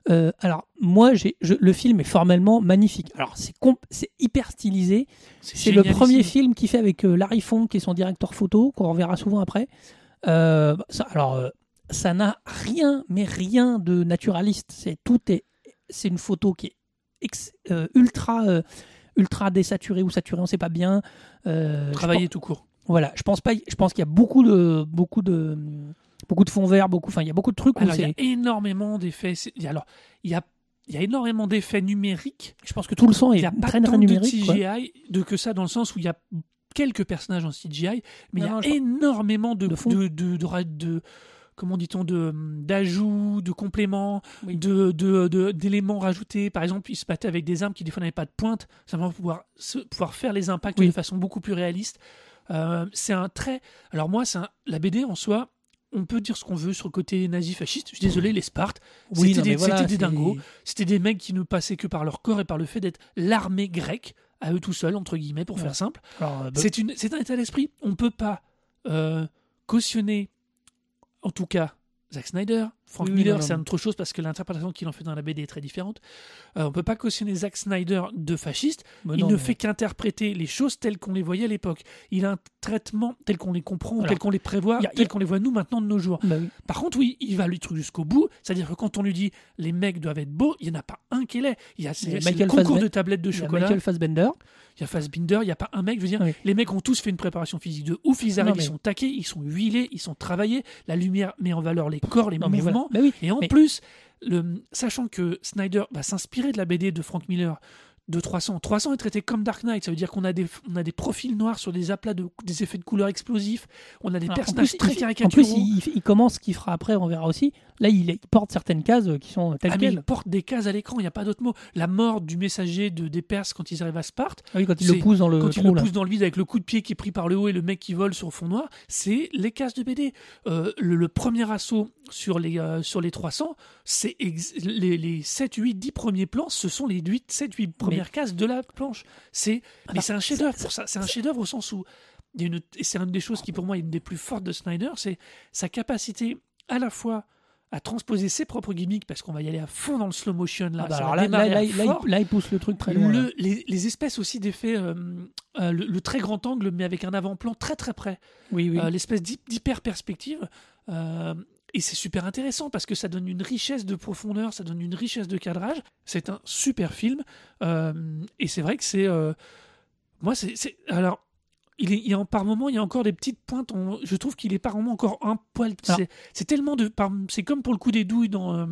Euh, alors, moi, je- le film est formellement magnifique. Alors, c'est hyper stylisé. C'est le premier film qu'il fait avec euh, Larry Fong, qui est son directeur photo, qu'on reverra souvent après. Euh, ça, alors, ça n'a rien, mais rien de naturaliste. C'est tout est, c'est une photo qui est ex- ultra, ultra désaturée ou saturée, on sait pas bien. Travailler tout court. voilà, je pense pas. Je pense qu'il y a beaucoup de beaucoup de beaucoup de fonds verts, beaucoup. Enfin, il y a beaucoup de trucs où Alors, il y a énormément d'effets. il y Alors, il y a, il y a énormément d'effets numériques Je pense que tout le son Il est n'y a pas très tant de quoi. CGI de que ça dans le sens où il y a quelques personnages en CGI, mais il y a énormément de, de de, de, de, comment dit-on de d'ajouts, de compléments, Oui. de de- de- d'éléments rajoutés. Par exemple, ils se battaient avec des armes qui des fois n'avaient pas de pointe, simplement pour pouvoir se- pouvoir faire les impacts Oui. de façon beaucoup plus réaliste. Euh, c'est un très. Alors moi, c'est la BD en soi. On peut dire ce qu'on veut sur le côté nazi-fasciste. Je suis désolé, les Spartes, Oui, c'était des, voilà, dingos. C'était des mecs qui ne passaient que par leur corps et par le fait d'être l'armée grecque, à eux tout seuls, entre guillemets, pour Ouais. faire simple. Euh, bah, c'est un état d'esprit. On ne peut pas euh, cautionner, en tout cas, Zack Snyder. Frank Oui, Miller, c'est autre chose parce que l'interprétation qu'il en fait dans la BD est très différente. Euh, on ne peut pas cautionner Zack Snyder de fasciste. il non, ne mais- fait qu'interpréter les choses telles qu'on les voyait à l'époque. Il a un traitement tel qu'on les comprend, Alors, tel qu'on les prévoit, a- tel qu'on les voit nous maintenant de nos jours. bah oui. Par contre, oui, il va le truc jusqu'au bout. C'est-à-dire que quand on lui dit les mecs doivent être beaux, il n'y en a pas un qui l'est. Il y a, Il y a le concours Fassbender- de tablettes de Il y a chocolat. Michael Fassbender. Il y a Fassbinder, il n'y a pas un mec. Je veux dire, Oui. les mecs ont tous fait une préparation physique de ouf. Ils arrivent, Non, mais- ils sont taqués, ils sont huilés, ils sont travaillés. La lumière met en valeur les corps, les Non, mais Bah oui. Et en Mais- plus, le, sachant que Snyder va s'inspirer de la BD de Frank Miller de 300. 300 est traité comme Dark Knight, ça veut dire qu'on a des, on a des profils noirs sur des aplats de des effets de couleurs explosifs, on a des Alors, en personnages plus, très il- En caricaturaux. plus, il, commence ce qu'il fera après, on verra aussi. Là, il, il porte certaines cases euh, qui sont telles Ah, mais il porte des cases à l'écran, il n'y a pas d'autre mot. La mort du messager de, des Perses quand ils arrivent à Sparte, Ah oui, quand il le pousse dans le quand il le pousse dans le vide avec le coup de pied qui est pris par le haut et le mec qui vole sur fond noir, c'est les cases de BD. Euh, le, le premier assaut sur les, euh, sur les 300, c'est les, les 7, 8, 10 premiers plans, ce sont les 8, 7, 8 premières cases de la planche. C'est, mais Alors, c'est un chef-d'œuvre pour ça. C'est un chef-d'œuvre au sens où, il y a une- et c'est une des choses qui pour moi est une des plus fortes de Snyder, c'est sa capacité à la fois à transposer ses propres gimmicks parce qu'on va y aller à fond dans le slow motion là. Ah bah alors là, là, là, il- là, pousse le truc très loin. le- les, les espèces aussi d'effets, euh, euh, le, le très grand angle, mais avec un avant-plan très très près, Oui, oui. Euh, l'espèce d'hy- d'hyper perspective. Et c'est super intéressant parce que ça donne une richesse de profondeur, ça donne une richesse de cadrage. C'est un super film. euh, et c'est vrai que c'est. euh, moi, c'est. Alors. Il, est, il y a, par moment, il y a encore des petites pointes. on- je trouve qu'il est par moment encore un poil. C'est tellement de. C'est comme pour le coup des douilles dans. euh,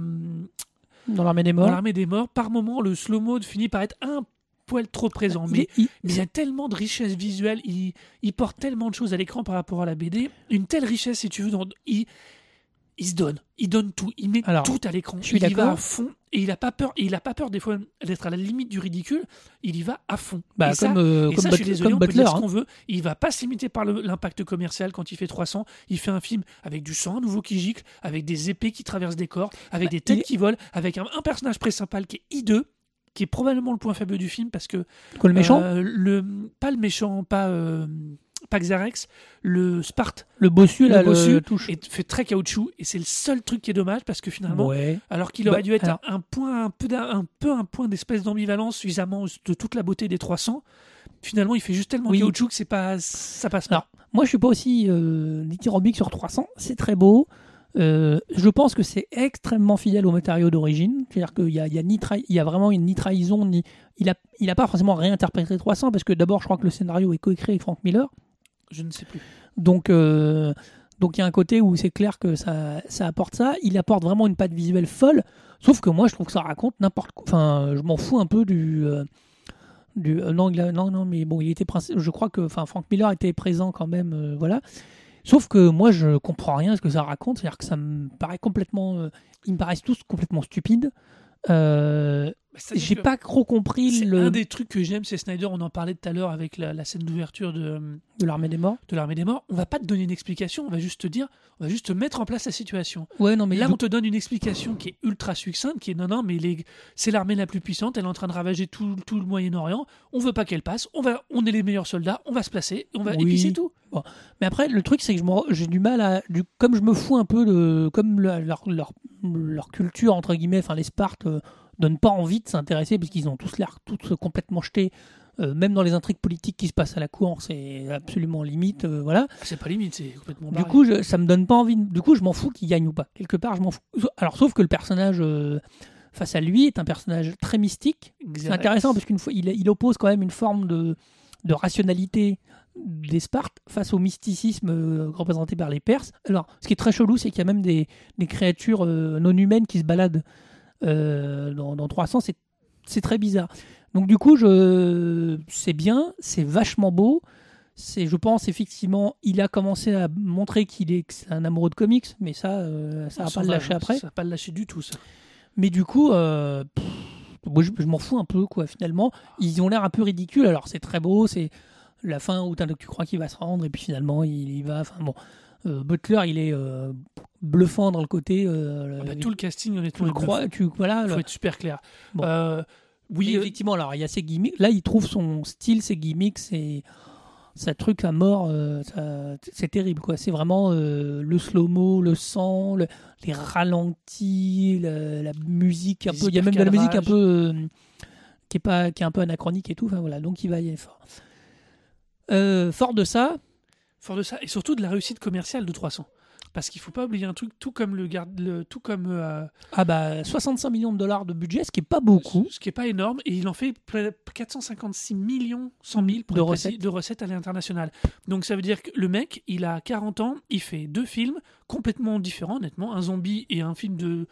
Dans l'armée des dans morts. l'armée des morts. Par moment, le slow-mo finit par être un poil trop présent. Mais il- Mais il y a tellement de richesse visuelle, il, il porte tellement de choses à l'écran par rapport à la BD, une telle richesse si tu veux, dans, il, il se donne, il donne tout, il met Alors, tout à l'écran, il y va à fond et il a pas peur, et il a pas peur des fois d'être à la limite du ridicule, il y va à fond. Bah, et ça, comme, euh, et comme ça, je But- suis désolé, on peut Butler. dire ce hein. qu'on veut. Il va pas se limiter par l'impact commercial quand il fait 300. Il fait un film avec du sang à nouveau qui gicle, avec des épées qui traversent des corps, avec Bah, des têtes qui volent, avec un, un personnage principal qui est hideux, qui est probablement le point faible du film parce que Quoi, le méchant euh, le, pas le méchant, pas, euh, pas Xarex, le Sparte Le bossu, là, le bossu le touche. est fait très caoutchouc et c'est le seul truc qui est dommage parce que finalement, Ouais. alors qu'il aurait Bah, dû être alors- un point, un peu, un peu un point d'espèce d'ambivalence suffisamment de toute la beauté des 300, finalement il fait juste tellement Oui. caoutchouc que c'est pas, ça passe pas. Alors, moi, je suis pas aussi euh, dithyrambique sur 300. C'est très beau. Euh, je pense que c'est extrêmement fidèle au matériau d'origine. C'est-à-dire qu'il y a, y, a ni trahi- il y a vraiment une ni trahison, ni. Il a, il a pas forcément réinterprété 300 parce que d'abord, je crois que le scénario est coécrit avec Frank Miller. Je ne sais plus. Donc, euh, donc il y a un côté où c'est clair que ça, ça apporte ça. Il apporte vraiment une patte visuelle folle. Sauf que moi, je trouve que ça raconte n'importe quoi. Enfin, je m'en fous un peu du. euh, du euh, non, non, non, mais bon, il était Je crois que, enfin, Frank Miller était présent quand même, voilà. Sauf que moi, je comprends rien à ce que ça raconte. C'est-à-dire que ça me paraît complètement. ils me paraissent tous complètement stupides. Euh, Bah, J'ai pas trop compris le un des trucs que j'aime, c'est Snyder. On en parlait tout à l'heure avec la, la scène d'ouverture de, de l'armée des morts. de l'armée des morts. On va pas te donner une explication, on va juste te dire, on va juste te mettre en place la situation. Ouais, non, mais Là, on te donne une explication qui est ultra succincte, qui est non, non, mais les- c'est l'armée la plus puissante, elle est en train de ravager tout, tout le Moyen-Orient. On veut pas qu'elle passe. On va, on est les meilleurs soldats. On va se placer. On va, Et Oui. puis c'est tout. Mais après, le truc, c'est que j'ai du mal à. Du, comme je me fous un peu de. Comme le- leur, leur, leur culture, entre guillemets, enfin, les Spartes, euh, donnent pas envie de s'intéresser, parce qu'ils ont tous l'air tous complètement jetés. euh, même dans les intrigues politiques qui se passent à la cour, c'est absolument limite. euh, voilà. C'est pas limite, c'est complètement Du coup, je, ça me donne pas envie. Du coup, je m'en fous qu'il gagne ou pas. Quelque part, je m'en fous. Alors, sauf que le personnage euh, face à lui est un personnage très mystique. C'est intéressant parce qu'une fois, il, il oppose quand même une forme de, de rationalité des Spartes face au mysticisme euh, représenté par les Perses. Alors, ce qui est très chelou, c'est qu'il y a même des, des créatures euh, non humaines qui se baladent dans, dans 300. C'est, très bizarre. Donc, du coup, je, c'est bien, c'est vachement beau. C'est, je pense effectivement, il a commencé à montrer qu'il est, un amoureux de comics, mais ça, euh, ça va Ça pas le lâcher après. Ça va pas le lâcher du tout, ça. Mais du coup, euh, pff, moi, je, je m'en fous un peu, quoi, finalement. Ils ont l'air un peu ridicules. Alors, c'est très beau, c'est la fin où tu crois qu'il va se rendre, et puis finalement, il y va. Enfin, bon. Euh, Butler, il est euh, bluffant dans le côté. euh, Ah bah, tout le casting, tu honnêtement, le il crois, tu, voilà. faut être super clair. Bon. Oui, effectivement, alors, il y a ses gimmicks. Là, il trouve son style, ses gimmicks, ses. Ça truc à mort, euh, c'est terrible quoi. C'est vraiment euh, le slow-mo, le sang, le- les ralentis, le- la musique un Les peu. Il y a même de la musique un peu euh, qui est pas, qui est un peu anachronique et tout. Enfin voilà, donc il va y aller fort. Fort de ça, fort de ça, et surtout de la réussite commerciale de 300. Parce qu'il faut pas oublier un truc, tout comme le garde, le, tout comme euh, ah bah 65 millions de dollars de budget, ce qui est pas beaucoup. ce qui est pas énorme, et il en fait près- 456 millions 100 000 pour De précis, recettes. de recettes à l'international. Donc ça veut dire que le mec, il a 40 ans, il fait deux films complètement différents, honnêtement, un zombie et un film de.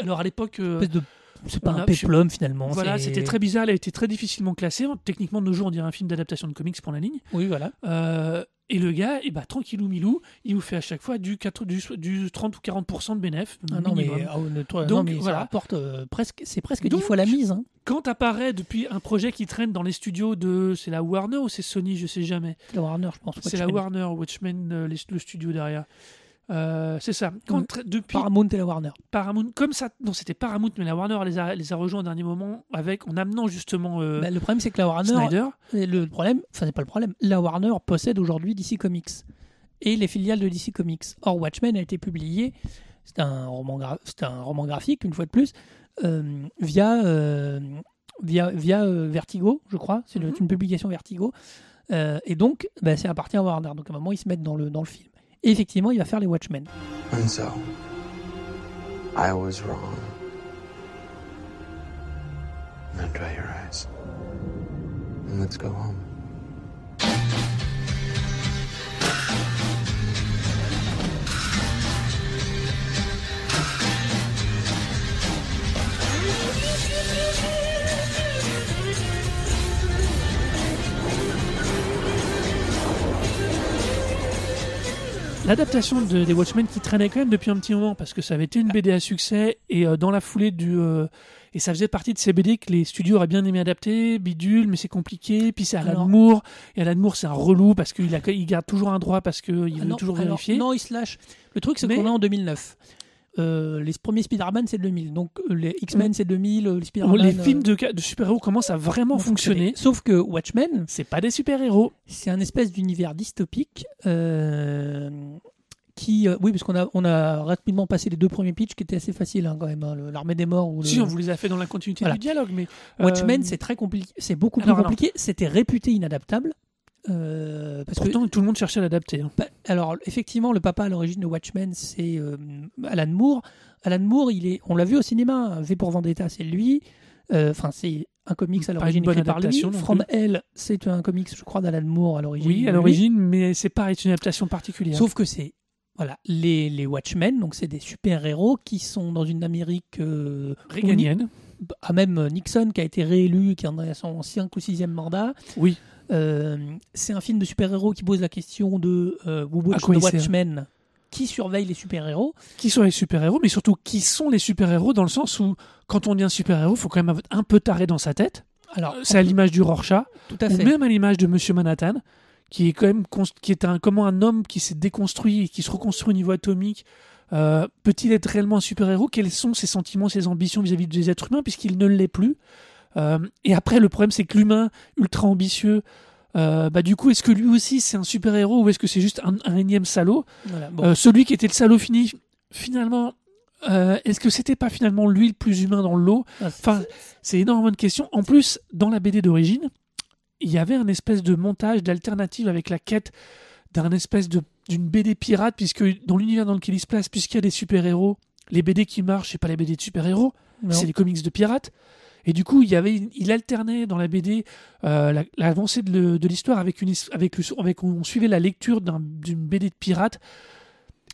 Alors à l'époque, euh, de- C'est pas on un péplum finalement. voilà, c'était très bizarre, elle a été très difficilement classée. Techniquement, de nos jours, on dirait un film d'adaptation de comics pour la ligne. Oui voilà. Euh, et le gars, et bah, tranquillou milou, il vous fait à chaque fois du, 4 du, du 30 ou 40% de bénéf. Ah non mais, ah, ne- toi, Donc, non, mais voilà. ça rapporte euh, presque, c'est presque dix fois la mise. hein. Quand apparaît depuis un projet qui traîne dans les studios de. C'est la Warner ou c'est Sony Je sais jamais. C'est la Warner, je pense. C'est la. Warner, Watchmen, euh, les- le studio derrière. Euh, c'est ça. Quand tra- depuis Paramount et la Warner. Paramount, comme ça, non, c'était Paramount, mais la Warner les a, les a rejoints au dernier moment avec, en amenant justement euh, Bah, le problème, c'est que la Warner, Snyder. le problème, enfin c'est pas le problème, la Warner possède aujourd'hui DC Comics et les filiales de DC Comics. Or, Watchmen a été publié, c'est un roman, c'est un roman graphique une fois de plus, euh, via via via Vertigo, je crois. C'est Mhm. une publication Vertigo, et donc bah, c'est appartient à Warner. Donc à un moment, ils se mettent dans le dans le film. Et effectivement, il va faire les Watchmen. And so, I was wrong. Now dry your eyes. And let's go home. l'adaptation de, des Watchmen qui traînait quand même depuis un petit moment parce que ça avait été une BD à succès et euh, dans la foulée du euh, et ça faisait partie de ces BD que les studios auraient bien aimé adapter, bidule, mais c'est compliqué. Puis c'est Alan Alors- Moore et Alan Moore c'est un relou parce qu'il a- il garde toujours un droit parce qu'il veut Ah non, toujours alors, vérifier. Non, il se lâche. Le truc, c'est Mais- qu'on est en 2009. Euh, les premiers Spider-Man, c'est 2000. Donc euh, les X-Men, c'est 2000. euh, Les Spider-Man. les euh, films de, de super-héros commencent à vraiment fonctionner. Sauf que Watchmen, C'est pas des super-héros. c'est un espèce d'univers dystopique euh, qui, euh, oui, parce qu'on a, on a rapidement passé les deux premiers pitchs qui étaient assez faciles hein, quand même. hein, L'armée des morts ou le- Si on vous les a fait dans la continuité Voilà. du dialogue, mais Watchmen, euh, c'est très compliqué. C'est beaucoup plus alors. compliqué. C'était réputé inadaptable. Euh, parce que tout le monde cherchait à l'adapter. hein. Bah, Alors, effectivement, le papa à l'origine de Watchmen, c'est euh, Alan Moore. Alan Moore, il est, on l'a vu au cinéma, hein, V pour Vendetta, c'est lui. Euh, Enfin, c'est un comics à Pas l'origine écrit par lui. From Hell, c'est un comics, je crois, d'Alan Moore à l'origine. Oui, à l'origine, mais c'est c'est une adaptation particulière. Sauf que c'est voilà les, les Watchmen, donc c'est des super-héros qui sont dans une Amérique euh, réganienne. à même Nixon qui a été réélu, qui en est à son 5 ou 6e mandat. Oui. Euh, c'est un film de super-héros qui pose la question de euh, Who the il Watchmen Qui surveille les super-héros Qui sont les super-héros, mais surtout qui sont les super-héros dans le sens où quand on dit un super-héros, faut quand même un peu taré dans sa tête. Alors, Euh, C'est à l'image du Rorschach, tout à ou fait. même à l'image de Monsieur Manhattan, qui est quand même qui est un comment un homme qui s'est déconstruit et qui se reconstruit au niveau atomique. euh, Peut-il être réellement un super-héros? Quels sont ses sentiments, ses ambitions vis-à-vis des êtres humains, puisqu'il ne l'est plus? Euh, Et après, le problème, c'est que l'humain ultra ambitieux, euh, bah du coup, est-ce que lui aussi c'est un super-héros ou est-ce que c'est juste un, un énième salaud? Voilà, bon. Euh, Celui qui était le salaud fini, finalement, euh, est-ce que c'était pas finalement lui le plus humain dans le lot? Ah, Enfin, c'est énormément de questions. En plus, dans la BD d'origine, il y avait un espèce de montage d'alternative avec la quête d'un espèce de d'une BD pirate, puisque dans l'univers dans lequel il se place, puisqu'il y a des super-héros, les BD qui marchent, c'est pas les BD de super-héros, Non. c'est les comics de pirates. Et du coup, il y avait, il alternait dans la BD euh, la- l'avancée de, l'histoire avec une, avec le, avec on suivait la lecture d'un- d'une BD de pirates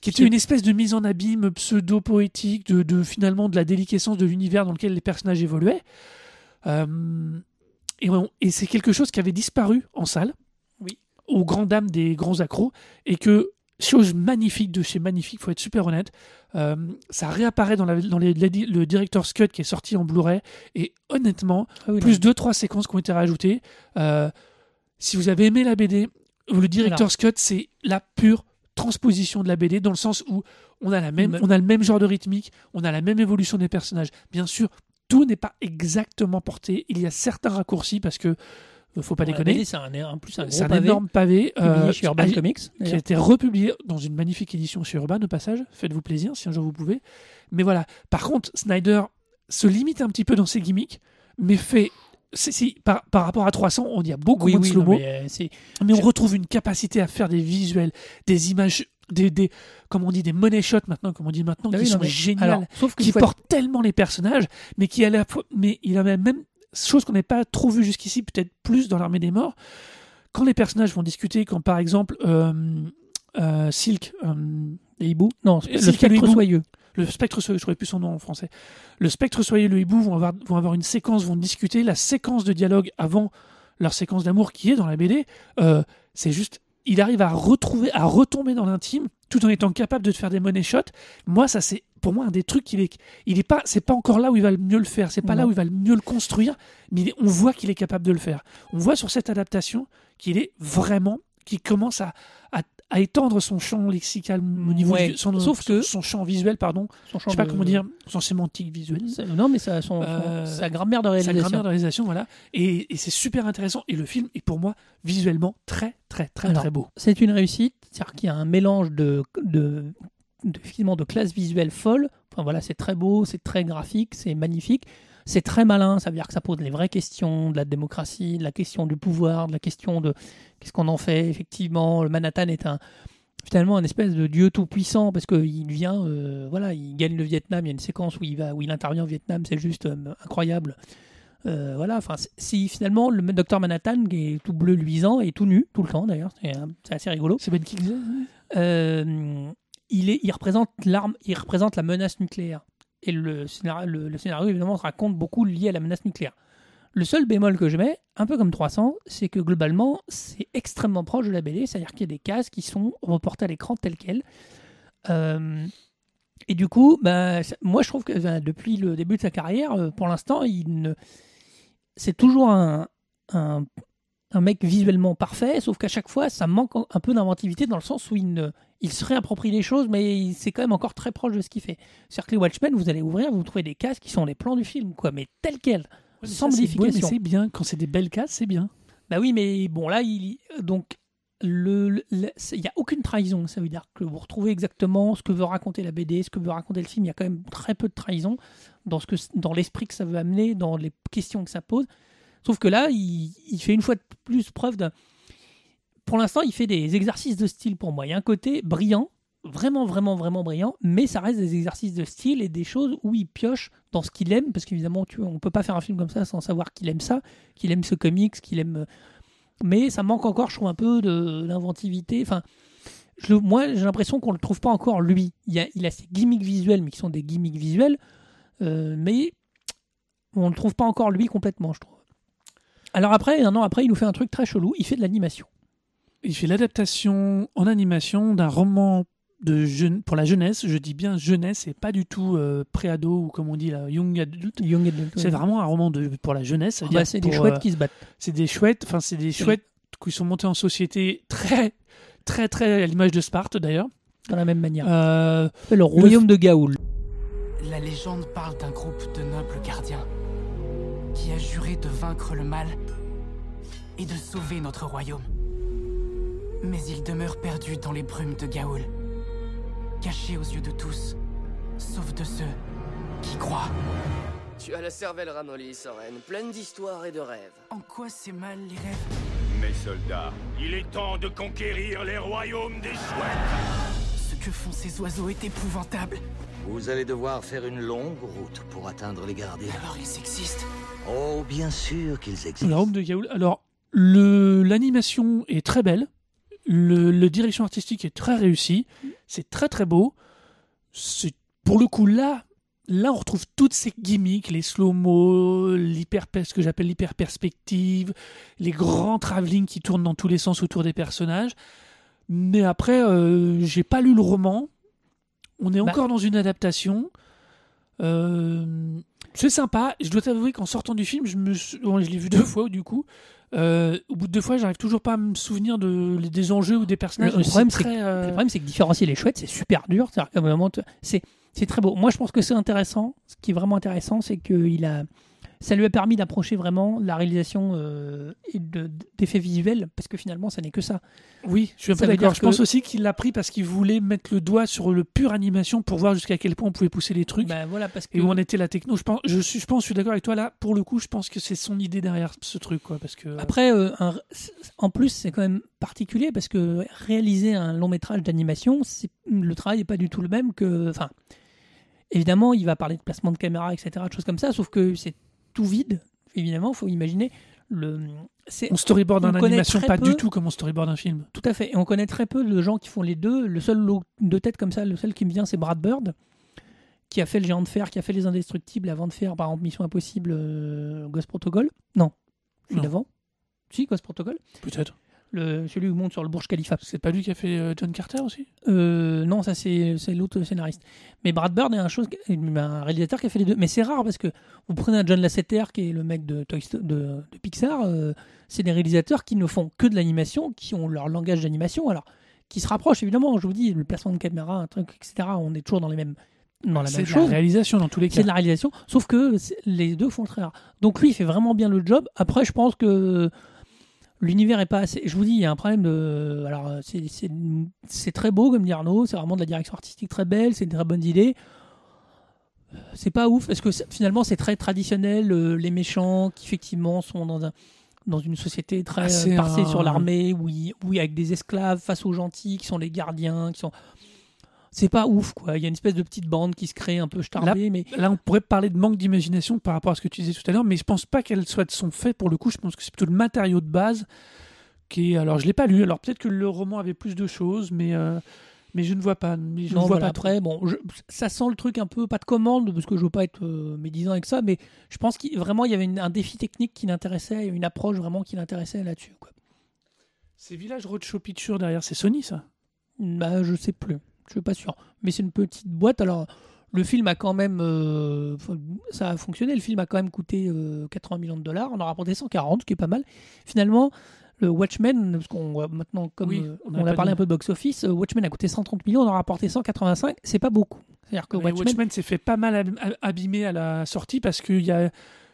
qui était une espèce de mise en abîme pseudo-poétique de, de finalement de la déliquescence de l'univers dans lequel les personnages évoluaient. Euh, et c'est quelque chose qui avait disparu en salle, Oui. aux grandes dames des grands accros, et que chose magnifique de chez Magnifique, faut être super honnête, euh, ça réapparaît dans, la, dans les- les- le Director's Cut qui est sorti en Blu-ray, et honnêtement, Ah oui, plus non. deux trois séquences qui ont été rajoutées. Euh, si vous avez aimé la BD, le Director's Cut, c'est la pure transposition de la BD dans le sens où on a la même, on a le même genre de rythmique, on a la même évolution des personnages. Bien sûr, tout n'est pas exactement porté. Il y a certains raccourcis parce que faut pas déconner. C'est un, en plus un gros un pavé énorme pavé euh, chez Urban Comics. qui a été republié dans une magnifique édition chez Urban au passage. Faites-vous plaisir si un jour vous pouvez. Mais voilà. Par contre, Snyder se limite un petit peu dans ses gimmicks, mais fait. si, par, par rapport à 300, on y a beaucoup Oui, moins de oui, non, mais, euh, Mais on retrouve une capacité à faire des visuels, des images, des, des comme on dit, des money shots maintenant, comme on dit maintenant, Ah qui oui, sont mais- géniales, alors, sauf qu'il qui portent tellement les personnages, mais qui à la fois, mais il a même chose qu'on n'a pas trop vu jusqu'ici, peut-être plus dans l'armée des morts. Quand les personnages vont discuter, quand par exemple euh, euh, Silk, euh, Les hiboux Non, le spectre soyeux. le spectre soyeux, je ne plus son nom en français. Le spectre soyeux et le hibou vont avoir, vont avoir une séquence, vont discuter. La séquence de dialogue avant leur séquence d'amour qui est dans la BD, c'est juste, il arrive à retrouver, à retomber dans l'intime, tout en étant capable de te faire des money shots. Moi, ça c'est pour moi un des trucs qu'il est, il est pas, c'est pas encore là où il va le mieux le faire, c'est pas là où il va le mieux le construire, mais est- on voit qu'il est capable de le faire. On voit sur cette adaptation qu'il est vraiment, qu'il commence à, à, à étendre son champ lexical au niveau Ouais, du, son, sauf son- que- son champ visuel, pardon, Son je champ sais pas de- comment dire, son sémantique visuelle, C'est- Non, mais ça, son, son- Euh, sa grammaire de sa réalisation. grammaire de réalisation, voilà. Et, et c'est super intéressant. Et le film est pour moi visuellement très, très, très, Alors, très beau. C'est une réussite, c'est-à-dire qu'il y a un mélange de, de, de, finalement, de classe visuelle folle. Enfin, voilà, c'est très beau, c'est très graphique, c'est magnifique. C'est très malin, ça veut dire que ça pose les vraies questions de la démocratie, de la question du pouvoir, de la question de qu'est-ce qu'on en fait. Effectivement, le Manhattan est un finalement un espèce de dieu tout puissant parce qu'il vient, euh, voilà, il gagne le Vietnam. Il y a une séquence où il va, où il intervient au Vietnam, c'est juste euh, incroyable. Euh, voilà, enfin, si finalement le docteur Manhattan qui est tout bleu luisant et tout nu tout le temps d'ailleurs, c'est assez rigolo. C'est Ben Kingsley il, représente l'arme, il représente la menace nucléaire. Et le scénario, le, scénario évidemment raconte beaucoup lié à la menace nucléaire. Le seul bémol que je mets, un peu comme 300, c'est que globalement, c'est extrêmement proche de la BD, c'est-à-dire qu'il y a des cases qui sont reportées à l'écran telles quelles. Euh, et du coup, bah, moi je trouve que depuis le début de sa carrière, euh, pour l'instant, il ne... c'est toujours un, un mec visuellement parfait, sauf qu'à chaque fois, ça manque un peu d'inventivité dans le sens où il, ne, il se réapproprie les choses, mais c'est quand même encore très proche de ce qu'il fait. C'est-à-dire que les Watchmen, vous allez ouvrir, vous trouvez des cases qui sont les plans du film, quoi, mais tels quels, Ouais, sans ça, modification. c'est bien. Quand c'est des belles cases, c'est bien. Bah oui, mais bon, là, il donc il n'y a aucune trahison. Ça veut dire que vous retrouvez exactement ce que veut raconter la BD, ce que veut raconter le film. Il y a quand même très peu de trahison dans ce que dans l'esprit que ça veut amener, dans les questions que ça pose. Sauf que là, il, fait une fois de plus preuve d'un. Pour l'instant, il fait des exercices de style pour moi. Il y a un côté brillant, vraiment, vraiment, vraiment brillant, mais ça reste des exercices de style et des choses où il pioche dans ce qu'il aime, parce qu'évidemment, tu, on peut pas faire un film comme ça sans savoir qu'il aime ça, qu'il aime ce comics, qu'il aime. euh, Mais ça manque encore, je trouve, un peu d'inventivité. Enfin, moi, j'ai l'impression qu'on le trouve pas encore lui. Il, a, ses gimmicks visuels, mais qui sont des gimmicks visuels, euh, mais on le trouve pas encore lui complètement, je trouve. Alors après, un an après, il nous fait un truc très chelou. Il fait de l'animation. Il fait l'adaptation en animation d'un roman de jeune, pour la jeunesse. Je dis bien jeunesse et pas du tout euh, pré-ado ou comme on dit là, young adult. Young Adult. C'est vraiment un roman de, pour la jeunesse. Ah bah, c'est des chouettes euh, qui se battent C'est des chouettes, enfin c'est des chouettes qui sont montés en société très, très, très à l'image de Sparte d'ailleurs. dans la même manière. Euh, le royaume de Gaoul. La légende parle d'un groupe de nobles gardiens qui a juré de vaincre le mal et de sauver notre royaume. Mais ils demeurent perdus dans les brumes de Gaoul, cachés aux yeux de tous, sauf de ceux qui croient. Tu as la cervelle ramollie, Soren, pleine d'histoires et de rêves. En quoi c'est mal les rêves? Mes soldats, il est temps de conquérir les royaumes des chouettes. Ce que font ces oiseaux est épouvantable. Vous allez devoir faire une longue route pour atteindre les gardiens. Alors ils existent. Oh, bien sûr qu'ils existent. royaume de. Alors, l'animation est très belle. Le, le direction artistique est très réussie. C'est très très beau. C'est pour le coup là, là on retrouve toutes ces gimmicks, les slow-mo, l'hyper, ce que j'appelle l'hyper perspective, les grands travelling qui tournent dans tous les sens autour des personnages. Mais après, euh, j'ai pas lu le roman. On est Bah. encore dans une adaptation. Euh, c'est sympa. Je dois t'avouer qu'en sortant du film, je me, suis- bon, je l'ai vu deux fois du coup. Euh, au bout de deux fois, j'arrive toujours pas à me souvenir de, des enjeux ou des personnages. Le problème, C'est c'est très, que, euh, le problème, c'est que différencier les chouettes, c'est super dur. C'est c'est très beau. Moi, je pense que c'est intéressant. Ce qui est vraiment intéressant, c'est que il a, ça lui a permis d'approcher vraiment la réalisation euh, et de- d'effets visuels, parce que finalement, ça n'est que ça. Oui, je suis un peu d'accord. Je que- pense aussi qu'il l'a pris parce qu'il voulait mettre le doigt sur le pur animation pour voir jusqu'à quel point on pouvait pousser les trucs Ben, voilà, parce que et où en était la techno. Je pense, je suis, je pense, je suis d'accord avec toi là. Pour le coup, je pense que c'est son idée derrière ce truc, quoi, parce que. Après, euh, un- en plus, c'est quand même particulier parce que réaliser un long métrage d'animation, c'est- le travail n'est pas du tout le même que. Enfin, évidemment, il va parler de placement de caméra, etc., de choses comme ça, sauf que c'est tout vide. Évidemment, il faut imaginer le. c'est- on storyboard en animation pas peu- du tout comme on storyboard un film. Tout à fait. Et on connaît très peu de gens qui font les deux. Le seul de tête comme ça, le seul qui me vient, c'est Brad Bird, qui a fait le géant de fer, qui a fait les indestructibles avant de faire, par exemple, Mission Impossible, euh, Ghost Protocol. Non, Non. d'avant. Si, Ghost Protocol. Peut-être. Le, celui où monte sur le Burj Khalifa. C'est pas lui qui a fait euh, John Carter aussi? Euh, non, ça c'est c'est l'autre scénariste. Mais Brad Bird est un, chose, un réalisateur qui a fait les deux. Mais c'est rare parce que vous prenez un John Lasseter qui est le mec de, Toy Sto- de, de Pixar, euh, c'est des réalisateurs qui ne font que de l'animation, qui ont leur langage d'animation, alors qui se rapprochent évidemment. Je vous dis, le placement de caméra, un truc, etc. On est toujours dans les mêmes dans la C'est même de la chose. réalisation dans tous les cas. C'est de la réalisation, sauf que c'est- les deux font très rare. Donc lui, il fait vraiment bien le job. Après, je pense que l'univers est pas assez. Je vous dis, il y a un problème de. Alors, c'est- très beau, comme dit Arnaud. C'est vraiment de la direction artistique très belle. C'est une très bonne idée. C'est pas ouf parce que finalement, c'est très traditionnel. euh, les méchants qui effectivement sont dans un dans une société très Ah, euh, un- sur l'armée, y a avec des esclaves face aux gentils qui sont les gardiens, qui sont. C'est pas ouf, quoi. Il y a une espèce de petite bande qui se crée un peu starbée, mais Là, on pourrait parler de manque d'imagination par rapport à ce que tu disais tout à l'heure, mais je pense pas qu'elles soit de son fait pour le coup. Je pense que c'est plutôt le matériau de base qui est. Alors, je l'ai pas lu. Alors, peut-être que le roman avait plus de choses, mais euh, mais je ne vois pas. Mais je non, ne vois voilà, pas après, bon, je- ça sent le truc un peu pas de commande parce que je veux pas être euh, médisant avec ça, mais je pense qu'il vraiment il y avait une- un défi technique qui l'intéressait, une approche vraiment qui l'intéressait là-dessus. Quoi. C'est Village Roadshow Picture derrière, c'est Sony ça? Bah, je sais plus, je suis pas sûr, mais c'est une petite boîte. Alors, le film a quand même, euh, ça a fonctionné. Le film a quand même coûté euh, 80 millions de dollars, on en a rapporté 140, ce qui est pas mal. Finalement. Le Watchmen, parce qu'on maintenant, comme Oui, euh, on on, a parlé dit. un peu de box-office, euh, Watchmen a coûté 130 millions, on en a rapporté 185, c'est pas beaucoup. C'est-à-dire que Mais Watchmen, Watchmen s'est fait pas mal ab- ab- abîmer à la sortie parce qu'il y a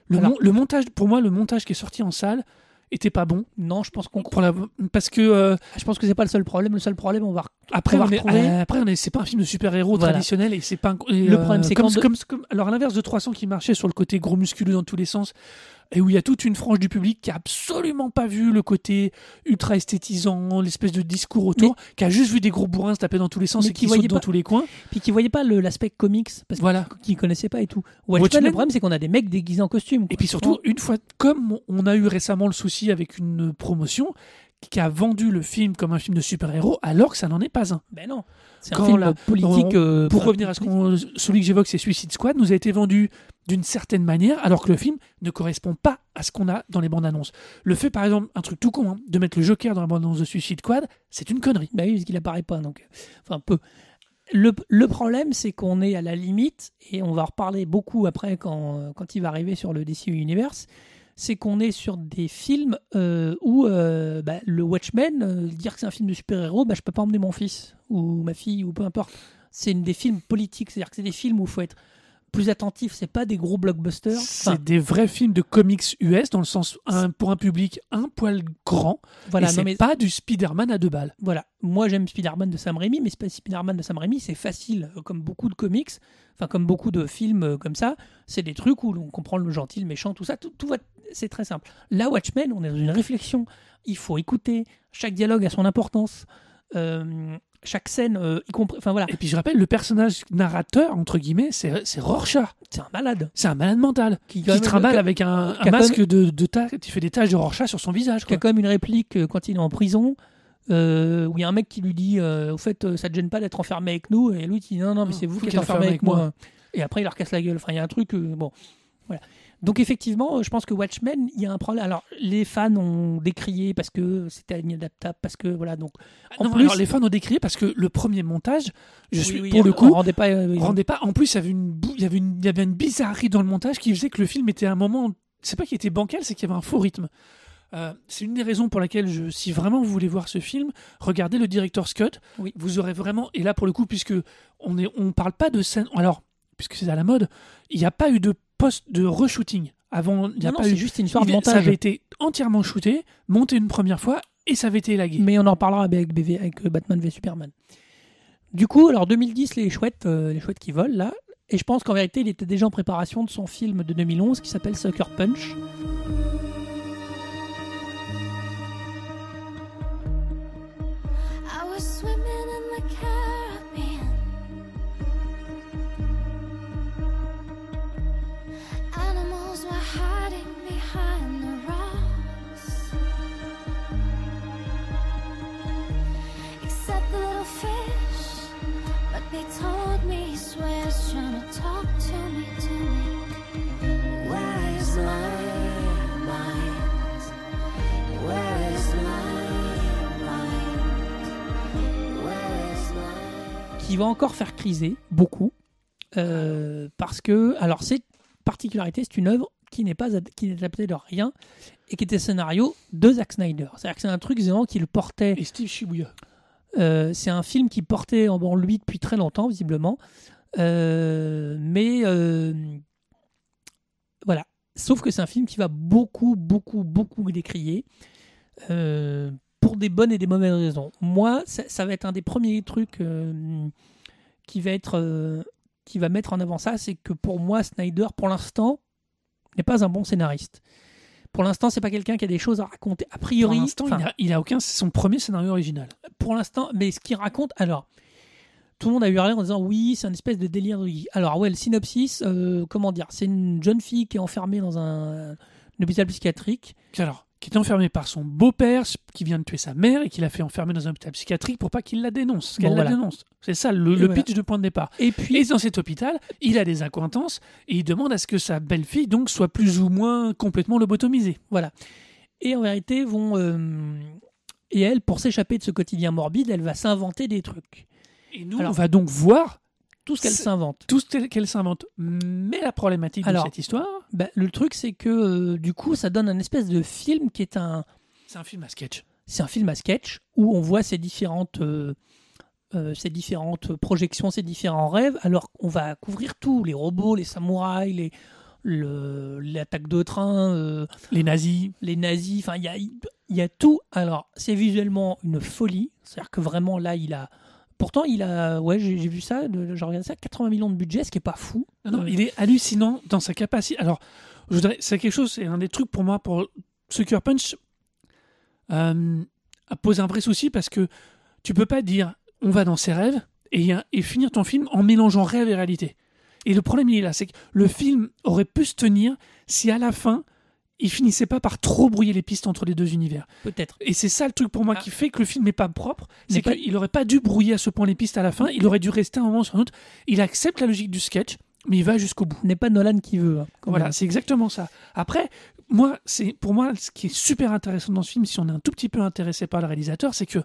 le, Alors- mon- le montage. Pour moi, le montage qui est sorti en salle était pas bon. Non, je pense qu'on. La, parce que euh, Je pense que c'est pas le seul problème. Le seul problème, on va. après, on on va est- retrouver- euh, après, on est- c'est pas un film de super-héros Voilà. traditionnel et c'est pas. un- et, Le problème, c'est comme, quand de- comme, comme- alors à l'inverse de 300 qui marchait sur le côté gros musculeux dans tous les sens et où il y a toute une frange du public qui a absolument pas vu le côté ultra esthétisant, l'espèce de discours autour, qui a juste vu des gros bourrins se taper dans tous les sens et qui qui dans tous les coins. Puis qui voyaient pas l'aspect comics parce Voilà. qu'ils connaissaient pas et tout. Watchmen, Watchmen- le problème, c'est qu'on a des mecs déguisés en costume. Et puis surtout, une fois, comme on a eu récemment le souci avec une promotion qui a vendu le film comme un film de super-héros, alors que ça n'en est pas un. Ben non. C'est un film la- politique. on- euh, pour revenir à ce qu'on, celui que j'évoque, c'est Suicide Squad, nous a été vendu d'une certaine manière, alors que le film ne correspond pas à ce qu'on a dans les bandes annonces. Le fait, par exemple, un truc tout con, hein, de mettre le Joker dans la bande annonce de Suicide Squad, c'est une connerie. Bah oui, parce qu'il apparaît pas, donc. Enfin, peu. Le, le problème, c'est qu'on est à la limite, et on va en reparler beaucoup après quand, quand il va arriver sur le DC Universe, c'est qu'on est sur des films euh, où euh, bah, le Watchmen, euh, dire que c'est un film de super-héros, bah, je peux pas emmener mon fils ou ma fille ou peu importe. C'est des films politiques, c'est-à-dire que c'est des films où il faut être plus attentif, c'est pas des gros blockbusters. C'est des vrais films de comics US dans le sens un, pour un public un poil grand. Voilà, et c'est mais- pas du Spider-Man à deux balles. Voilà, moi j'aime Spider-Man de Sam Raimi, mais Sp- Spider-Man de Sam Raimi, c'est facile, euh, comme beaucoup de comics, enfin comme beaucoup de films euh, comme ça, c'est des trucs où l'on comprend le gentil, le méchant, tout ça, tout, tout va, c'est très simple. Là, Watchmen, on est dans une réflexion, il faut écouter, chaque dialogue a son importance, euh, chaque scène, euh, y compris, enfin voilà, Et puis je rappelle, le personnage narrateur, entre guillemets, c'est c'est Rorschach. c'est un malade. C'est un malade mental qui, trimballe qui a- avec un, masque de, de ta- qui fait des taches de Rorschach sur son visage. qui a quand même une réplique euh, quand il est en prison, euh, où il y a un mec qui lui dit Au fait, ça te gêne pas d'être enfermé avec nous? Et lui, il dit Non, non, mais Non, c'est vous qui êtes enfermé avec moi. Et après, il leur casse la gueule. Enfin, il y a un truc. bon, voilà. Donc, effectivement, je pense que Watchmen, il y a un problème. Alors, les fans ont décrié parce que c'était inadaptable, parce que voilà. Donc, en Non, plus, alors, les fans ont décrié parce que le premier montage, je suis oui, pour le coup, rendait pas. euh, rendait pas. En plus, il y avait une, il y avait une, il y avait une bizarrerie dans le montage qui faisait que le film était à un moment. C'est pas qu'il était bancal, c'est qu'il y avait un faux rythme. Euh, c'est une des raisons pour laquelle, je, si vraiment vous voulez voir ce film, regardez le director's cut. Oui. Vous aurez vraiment. Et là, pour le coup, puisque on est, on parle pas de scène. Alors, puisque c'est à la mode, il n'y a pas eu de post de reshooting. Avant, il n'y a non, pas eu. juste une histoire de il- Ça montage. avait été entièrement shooté, monté une première fois, et ça avait été élagué. Mais on en reparlera avec, BV, avec euh, Batman v Superman. Du coup, alors 2010, les chouettes, euh, les chouettes qui volent là. Et je pense qu'en vérité, il était déjà en préparation de son film de 2011 qui s'appelle Sucker Punch. Qui va encore faire criser beaucoup euh, parce que alors cette particularité c'est une œuvre qui n'est pas qui n'est adaptée de rien et qui était scénario de Zack Snyder. C'est-à-dire que c'est un truc vraiment qui le portait Et Steve Shibuya. Euh, c'est un film qui portait en en lui depuis très longtemps visiblement. Euh, mais euh, voilà sauf que c'est un film qui va beaucoup beaucoup beaucoup décrier euh, pour des bonnes et des mauvaises raisons. Moi, ça, ça va être un des premiers trucs euh, qui va être euh, qui va mettre en avant ça, c'est que pour moi, Snyder, pour l'instant, n'est pas un bon scénariste. Pour l'instant, c'est pas quelqu'un qui a des choses à raconter. A priori, il a, il a aucun. C'est son premier scénario original. pour l'instant, mais ce qu'il raconte, alors, tout le monde a eu l'air en disant oui, c'est une espèce de délire. Alors, ouais, le synopsis, euh, comment dire, c'est une jeune fille qui est enfermée dans un, un hôpital psychiatrique. Alors, qui est enfermé par son beau-père, qui vient de tuer sa mère et qui l'a fait enfermer dans un hôpital psychiatrique pour pas qu'il la dénonce. Qu'elle Bon, la voilà. dénonce. C'est ça le, Et le voilà. pitch de point de départ. Et puis, Et dans cet hôpital, il a des accointances et il demande à ce que sa belle-fille donc soit plus ou moins complètement lobotomisée. Voilà. Et en vérité, vont. euh, et elle, pour s'échapper de ce quotidien morbide, elle va s'inventer des trucs. Et nous, Alors, on va donc voir Tout ce qu'elle s'invente. tout ce qu'elle s'invente. Mais la problématique Alors, de cette histoire, Bah, le truc, c'est que euh, du coup, ça donne un espèce de film qui est un. c'est un film à sketch. C'est un film à sketch où on voit ces différentes. euh, euh, ces différentes projections, ces différents rêves, alors qu'on va couvrir tout, les robots, les samouraïs, les, le- l'attaque de train, euh, Les nazis. les nazis, enfin il y a, il y a tout. Alors c'est visuellement une folie, c'est-à-dire que vraiment là il a, pourtant il a, ouais j'ai vu ça, j'ai regardé ça, 80 millions de budget, ce qui est pas fou. Non, non, Euh, il est hallucinant dans sa capacité. Alors, je voudrais, c'est quelque chose, c'est un des trucs pour moi, pour Sucker Punch, euh, a posé un vrai souci parce que tu peux pas dire on va dans ses rêves et, et finir ton film en mélangeant rêve et réalité. Et le problème il est là, c'est que le film aurait pu se tenir si à la fin il finissait pas par trop brouiller les pistes entre les deux univers. Peut-être. Et c'est ça le truc pour moi qui fait que le film n'est pas propre, c'est pas- qu'il aurait pas dû brouiller à ce point les pistes à la fin, il aurait dû rester un moment sur un autre. Il accepte la logique du sketch, mais il va jusqu'au bout. N'est pas Nolan qui veut. hein, Voilà, c'est exactement ça. Après, moi, c'est pour moi ce qui est super intéressant dans ce film, si on est un tout petit peu intéressé par le réalisateur, c'est que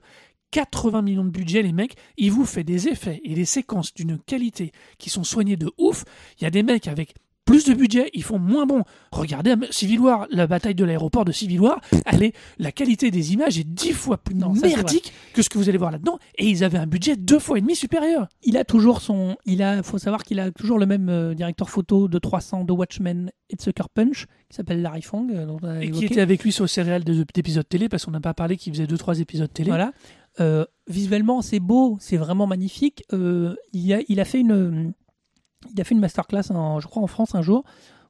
80 millions de budget, les mecs, il vous fait des effets et des séquences d'une qualité qui sont soignées de ouf. Il y a des mecs avec plus de budget, ils font moins bon. Regardez Civil War, la bataille de l'aéroport de Civil War, elle est, la qualité des images est dix fois plus Non, merdique que ce que vous allez voir là-dedans, et ils avaient un budget deux fois et demi supérieur. Il a toujours son, il a, faut savoir qu'il a toujours le même euh, directeur photo de 300 de Watchmen et de Sucker Punch, qui s'appelle Larry Fong, euh, dont on a Et qui était avec lui sur le céréal de- d'épisodes télé, parce qu'on n'a pas parlé qu'il faisait deux trois épisodes télé. Voilà. Euh, visuellement, c'est beau, c'est vraiment magnifique. Il, a, il a fait une, il a fait une masterclass, je crois, en France un jour.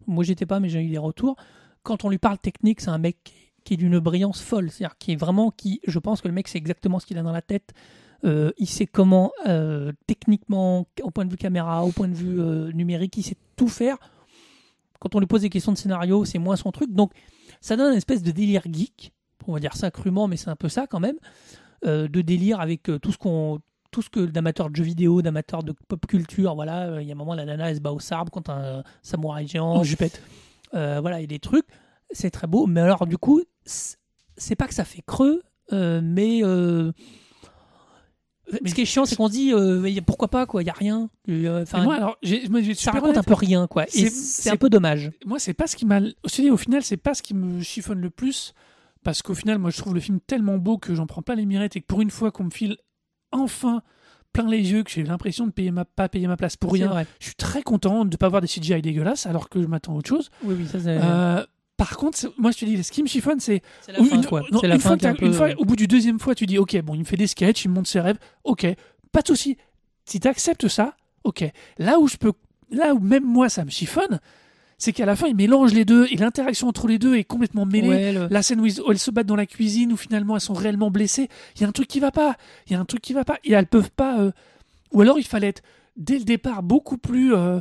Moi, j'étais pas, mais j'ai eu des retours. Quand on lui parle technique, c'est un mec qui- est d'une brillance folle. C'est-à-dire qui est vraiment, qui, je pense que le mec sait exactement ce qu'il a dans la tête. Euh, il sait comment, euh, techniquement, au point de vue caméra, au point de vue euh, numérique, il sait tout faire. Quand on lui pose des questions de scénario, c'est moins son truc. Donc, ça donne une espèce de délire geek. On va dire ça crûment, mais c'est un peu ça quand même. De délire avec tout ce qu'on tout ce que d'amateurs de jeux vidéo, d'amateurs de pop culture, voilà, euh, il y a un moment la nana elle se bat au sabre contre un samouraï géant, En jupette. Euh, voilà, il y a des trucs, c'est très beau, mais alors du coup, c'est pas que ça fait creux, euh, mais, euh, Mais ce qui est chiant, c'est qu'on se dit euh, pourquoi pas quoi, il y a rien. Euh, Enfin, Et moi, alors, j'ai, moi, ça raconte un peu rien quoi, et C'est- un peu dommage. Moi, c'est pas ce qui m'a. Au final, c'est pas ce qui me chiffonne le plus. Parce qu'au final, moi, je trouve le film tellement beau que j'en prends pas les mirettes et que pour une fois qu'on me file enfin plein les yeux, que j'ai l'impression de payer ma, pas payer ma place pour rien, vrai. je suis très content de pas avoir des CGI dégueulasses alors que je m'attends à autre chose. Oui, oui, ça. Euh, par contre, moi, je te dis, ce qui me chiffonne, c'est. C'est la fin, une- quoi. non, C'est la une fin un une fois, au bout du deuxième fois, tu dis, ok, bon, il me fait des sketchs, il me montre ses rêves, ok, pas de souci. Si tu acceptes ça, ok. Là où je peux, là où même moi ça me chiffonne, c'est qu'à la fin il mélange les deux et l'interaction entre les deux est complètement mêlée. Ouais, le- La scène où, ils- où elles se battent dans la cuisine où finalement elles sont réellement blessées, il y a un truc qui va pas. Il y a un truc qui va pas et elles peuvent pas. euh, Ou alors il fallait être dès le départ beaucoup plus. euh,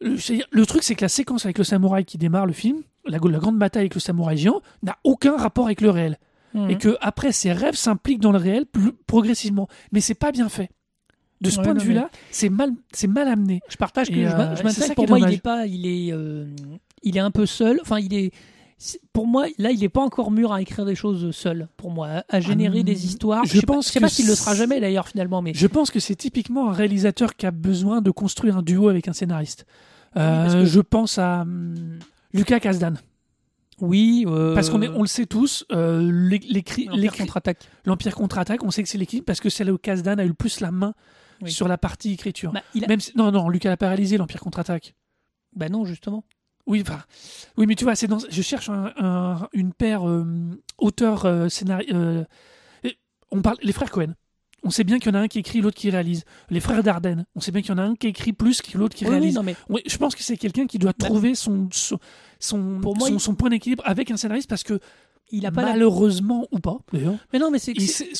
le, truc c'est que la séquence avec le samouraï qui démarre le film, la, la grande bataille avec le samouraï géant, n'a aucun rapport avec le réel Mhm. et que après ses rêves s'impliquent dans le réel plus progressivement. Mais c'est pas bien fait. De ce Ouais, point de vue-là, c'est mal, c'est mal amené. Je partage que Et, je, euh, je ça pour moi il est pas il est euh, il est un peu seul enfin il est pour moi là il est pas encore mûr à écrire des choses seul pour moi à- générer Hum, des histoires je pas- pense je sais pas s'il le sera c'est- jamais d'ailleurs finalement mais Je pense que c'est typiquement un réalisateur qui a besoin de construire un duo avec un scénariste. Euh, que- Je pense à hum, Lucas Kasdan. oui euh, Parce qu'on on le sait tous, euh, l'écrit- L'Empire contre-attaque l'Empire contre-attaque, on sait que c'est l'équipe parce que c'est là où Kasdan a eu le plus la main Oui. sur la partie écriture. Bah, il a- Même si- non, non, Lucas n'a pas réalisé l'Empire contre-attaque. bah non justement Oui, enfin, oui, mais tu vois, c'est dans, je cherche un- un- une paire euh, auteur euh, scénario. euh, on parle les frères Cohen. On sait bien qu'il y en a un qui écrit, l'autre qui réalise. Les frères Dardenne. On sait bien qu'il y en a un qui écrit plus que l'autre qui Oui, oui, réalise. non, mais Oui, je pense que c'est quelqu'un qui doit Bah- trouver son son son, Pour moi, son, il- son point d'équilibre avec un scénariste parce que il a pas la... malheureusement ou pas mais non mais c'est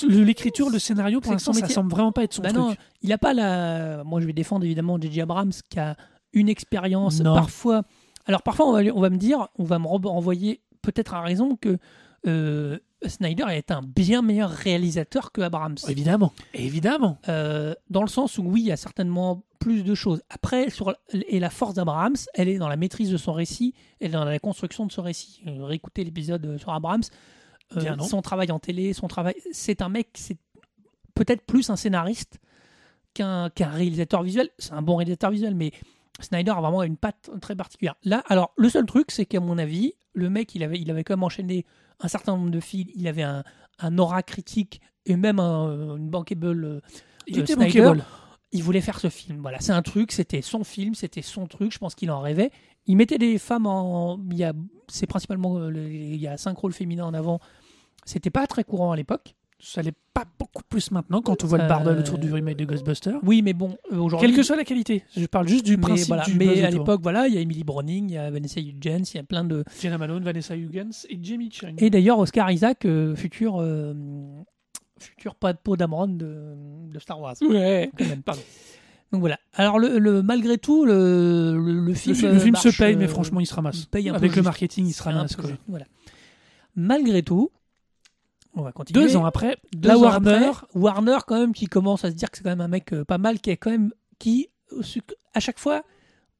l'écriture, le scénario pour l'instant, ça semble vraiment pas être son bah truc. non il a pas la moi je vais défendre évidemment J.J. Abrams qui a une expérience parfois alors parfois on va, lui- on va me dire on va me re- renvoyer peut-être à raison que euh, Snyder est un bien meilleur réalisateur que Abrams. Évidemment, évidemment. Euh, dans le sens où oui, il y a certainement plus de choses. Après, sur, et la force d'Abrams, elle est dans la maîtrise de son récit, elle est dans la construction de son récit. Euh, réécoutez l'épisode sur Abrams. Euh, Bien non. son travail en télé, son travail, c'est un mec, c'est peut-être plus un scénariste qu'un qu'un réalisateur visuel. C'est un bon réalisateur visuel, mais Snyder a vraiment une patte très particulière. Là, alors le seul truc, c'est qu'à mon avis, le mec, il avait, il avait quand même enchaîné un certain nombre de films. Il avait un, un aura critique et même un, une bankable. euh, Il euh, était Snyder. bankable. Il voulait faire ce film. Voilà, c'est un truc. C'était son film, c'était son truc. Je pense qu'il en rêvait. Il mettait des femmes en. Il y a, c'est principalement euh, il y a cinq rôles féminins en avant. C'était pas très courant à l'époque. Ça l'est pas beaucoup plus maintenant quand on voit le Euh, bordel autour du remake de Ghostbusters. Oui, mais bon, euh, aujourd'hui. Quelle que soit la qualité. Je parle juste du mais principe voilà, du mais à l'époque, voilà, il y a Emily Browning, il y a Vanessa Hudgens, il y a plein de. Jenna Malone, Vanessa Hudgens et Jamie Chung. Et d'ailleurs, Oscar Isaac, euh, futur, euh, futur pas de peau d'Amron de, de Star Wars. Ouais. Quand même. Pardon. Donc voilà. Alors, le, le- malgré tout, le, le, film. fi- le film se paye, mais franchement, il se ramasse. il paye un peu Avec le juste. marketing, il se ramasse. quoi. Voilà. Malgré tout, on va continuer. Deux ans après, Deux la ans Warner. après, Warner quand même qui commence à se dire que c'est quand même un mec euh, pas mal, qui est quand même qui euh, à chaque fois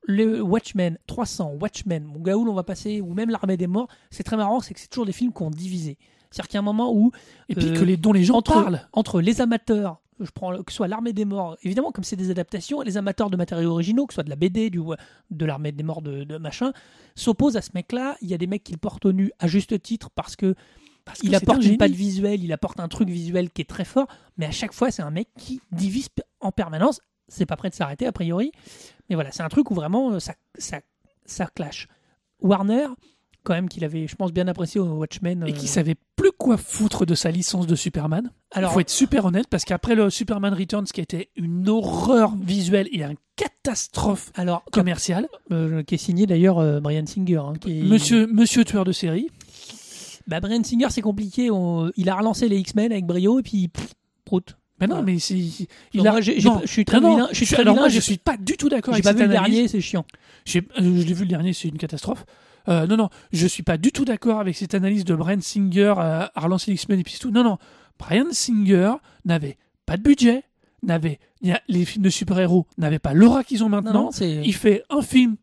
le Watchmen 300, Watchmen, mon gars où l'on va passer, ou même l'armée des morts, c'est très marrant, c'est que c'est toujours des films qu'on divisé. C'est-à-dire qu'il y a un moment où Et puis euh, que les, dont les gens entre, parlent. entre les amateurs, je prends que ce soit l'armée des morts, évidemment comme c'est des adaptations, les amateurs de matériaux originaux, que ce soit de la BD, du, de l'armée des morts, de, de machin, s'opposent à ce mec-là. Il y a des mecs qui le portent au nu à juste titre parce que Parce il apporte un une patte visuelle, il apporte un truc visuel qui est très fort, mais à chaque fois c'est un mec qui divise en permanence. C'est pas prêt de s'arrêter a priori, mais voilà, c'est un truc où vraiment euh, ça, ça, ça clash. Warner, quand même, qu'il avait, je pense, bien apprécié au Watchmen. Et euh, qui savait plus quoi foutre de sa licence de Superman. Alors- Il faut être super honnête parce qu'après le Superman Returns, qui était une horreur visuelle et une catastrophe alors, commerciale, euh, qui est signé d'ailleurs euh, Brian Singer. hein, qui est- Monsieur, Monsieur tueur de série, Bah, Brian Singer, c'est compliqué. on- Il a relancé les X-Men avec brio et puis pff, prout. mais non, Voilà. mais c'est. il a- je suis très vilain- je suis très alors vilain, moi, je suis pas du tout d'accord avec pas cette vu le dernier, c'est chiant. Euh, je l'ai vu le dernier, c'est une catastrophe. Euh, non, non, je suis pas du tout d'accord avec cette analyse de Brian Singer euh, à relancer les X-Men et puis c'est tout. Non, non, Brian Singer n'avait pas de budget, n'avait les films de super-héros n'avaient pas l'aura qu'ils ont maintenant. Non, non, c'est- Il fait un film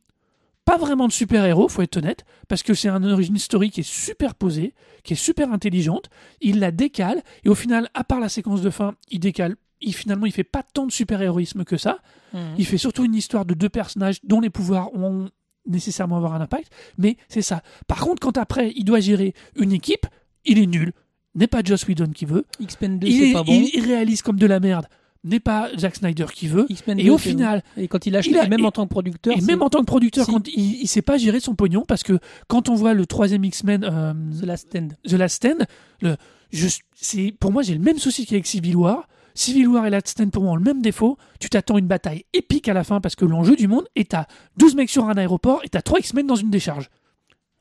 pas vraiment de super-héros, faut être honnête, parce que c'est un origine story qui est super posée, qui est super intelligente. Il la décale et au final, à part la séquence de fin, il décale. Il, finalement, il fait pas tant de super-héroïsme que ça. Mhm. Il fait surtout une histoire de deux personnages dont les pouvoirs ont nécessairement avoir un impact, mais c'est ça. Par contre, quand après il doit gérer une équipe, il est nul. N'est pas Joss Whedon qui veut. X-Men 2, Il, est- pas bon. il réalise comme de la merde. N'est pas Zack Snyder qui veut. Et 2, au final, et quand il lâche, il a- même et- en tant que producteur, et même en tant que producteur, Si. quand il, il sait pas gérer son pognon, parce que quand on voit le troisième X-Men, euh, The Last Stand. The Last Stand, le, je, c'est, pour moi j'ai le même souci qu'avec Civil War. Civil War et Last Stand pour moi ont le même défaut. Tu t'attends une bataille épique à la fin parce que l'enjeu du monde est à 12 mecs sur un aéroport et t'as 3 X-Men dans une décharge.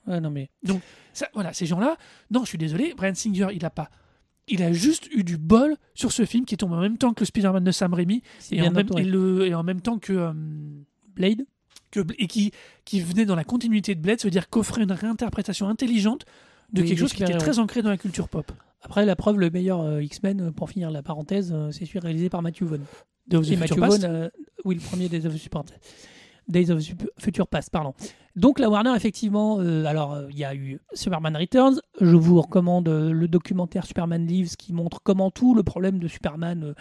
Ouais, non mais Donc ça, voilà, ces gens-là, non, je suis désolé, Brian Singer, il a pas. Il a juste eu du bol sur ce film qui tombe en même temps que le Spider-Man de Sam Raimi et en, même, entouré. et le- et en même temps que, euh, Blade. que et qui, qui venait dans la continuité de Blade, ça veut dire qu'offrait une réinterprétation intelligente de Oui, quelque chose qui était très ancré dans la culture pop. Après, la preuve, le meilleur euh, X-Men, euh, pour finir la parenthèse, euh, c'est celui réalisé par Matthew Vaughn. Days of Matthew oui, le premier Days of Future Past. Days of Future Past, pardon. Donc la Warner, effectivement, euh, alors euh, il y a eu Superman Returns. Je vous recommande euh, le documentaire Superman Lives qui montre comment tout le problème de Superman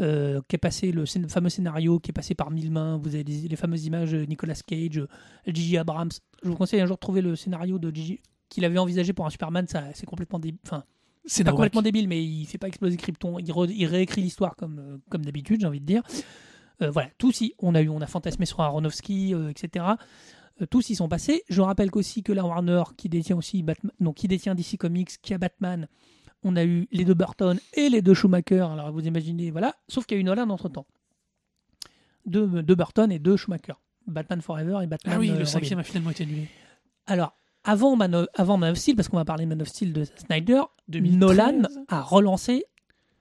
euh, qui est passé, le scén- fameux scénario qui est passé par mille mains. Vous avez les fameuses images de Nicolas Cage, J.J. Abrams. Je vous conseille un jour de trouver le scénario de J.J. qu'il avait envisagé pour un Superman. Ça, c'est complètement débile. Enfin, C'est pas complètement débile, mais il fait pas exploser Krypton. Il, re- il réécrit l'histoire comme, euh, comme d'habitude, j'ai envie de dire. Euh, voilà, tous y, on a eu, on a fantasmé sur Aronofsky, etc. Euh, tous y sont passés. Je rappelle qu'aussi que la Warner, qui détient aussi Batman, non, qui détient DC Comics, qui a Batman, on a eu les deux Burton et les deux Schumacher. Alors vous imaginez, voilà. Sauf qu'il y a eu Nolan entre temps. Deux, deux Burton et deux Schumacher. Batman Forever et Batman. Ah oui, euh, le Robin. cinquième a finalement été annulé. Alors, avant Man, of, avant Man of Steel, parce qu'on va parler de Man of Steel de Snyder, 2013. Nolan a relancé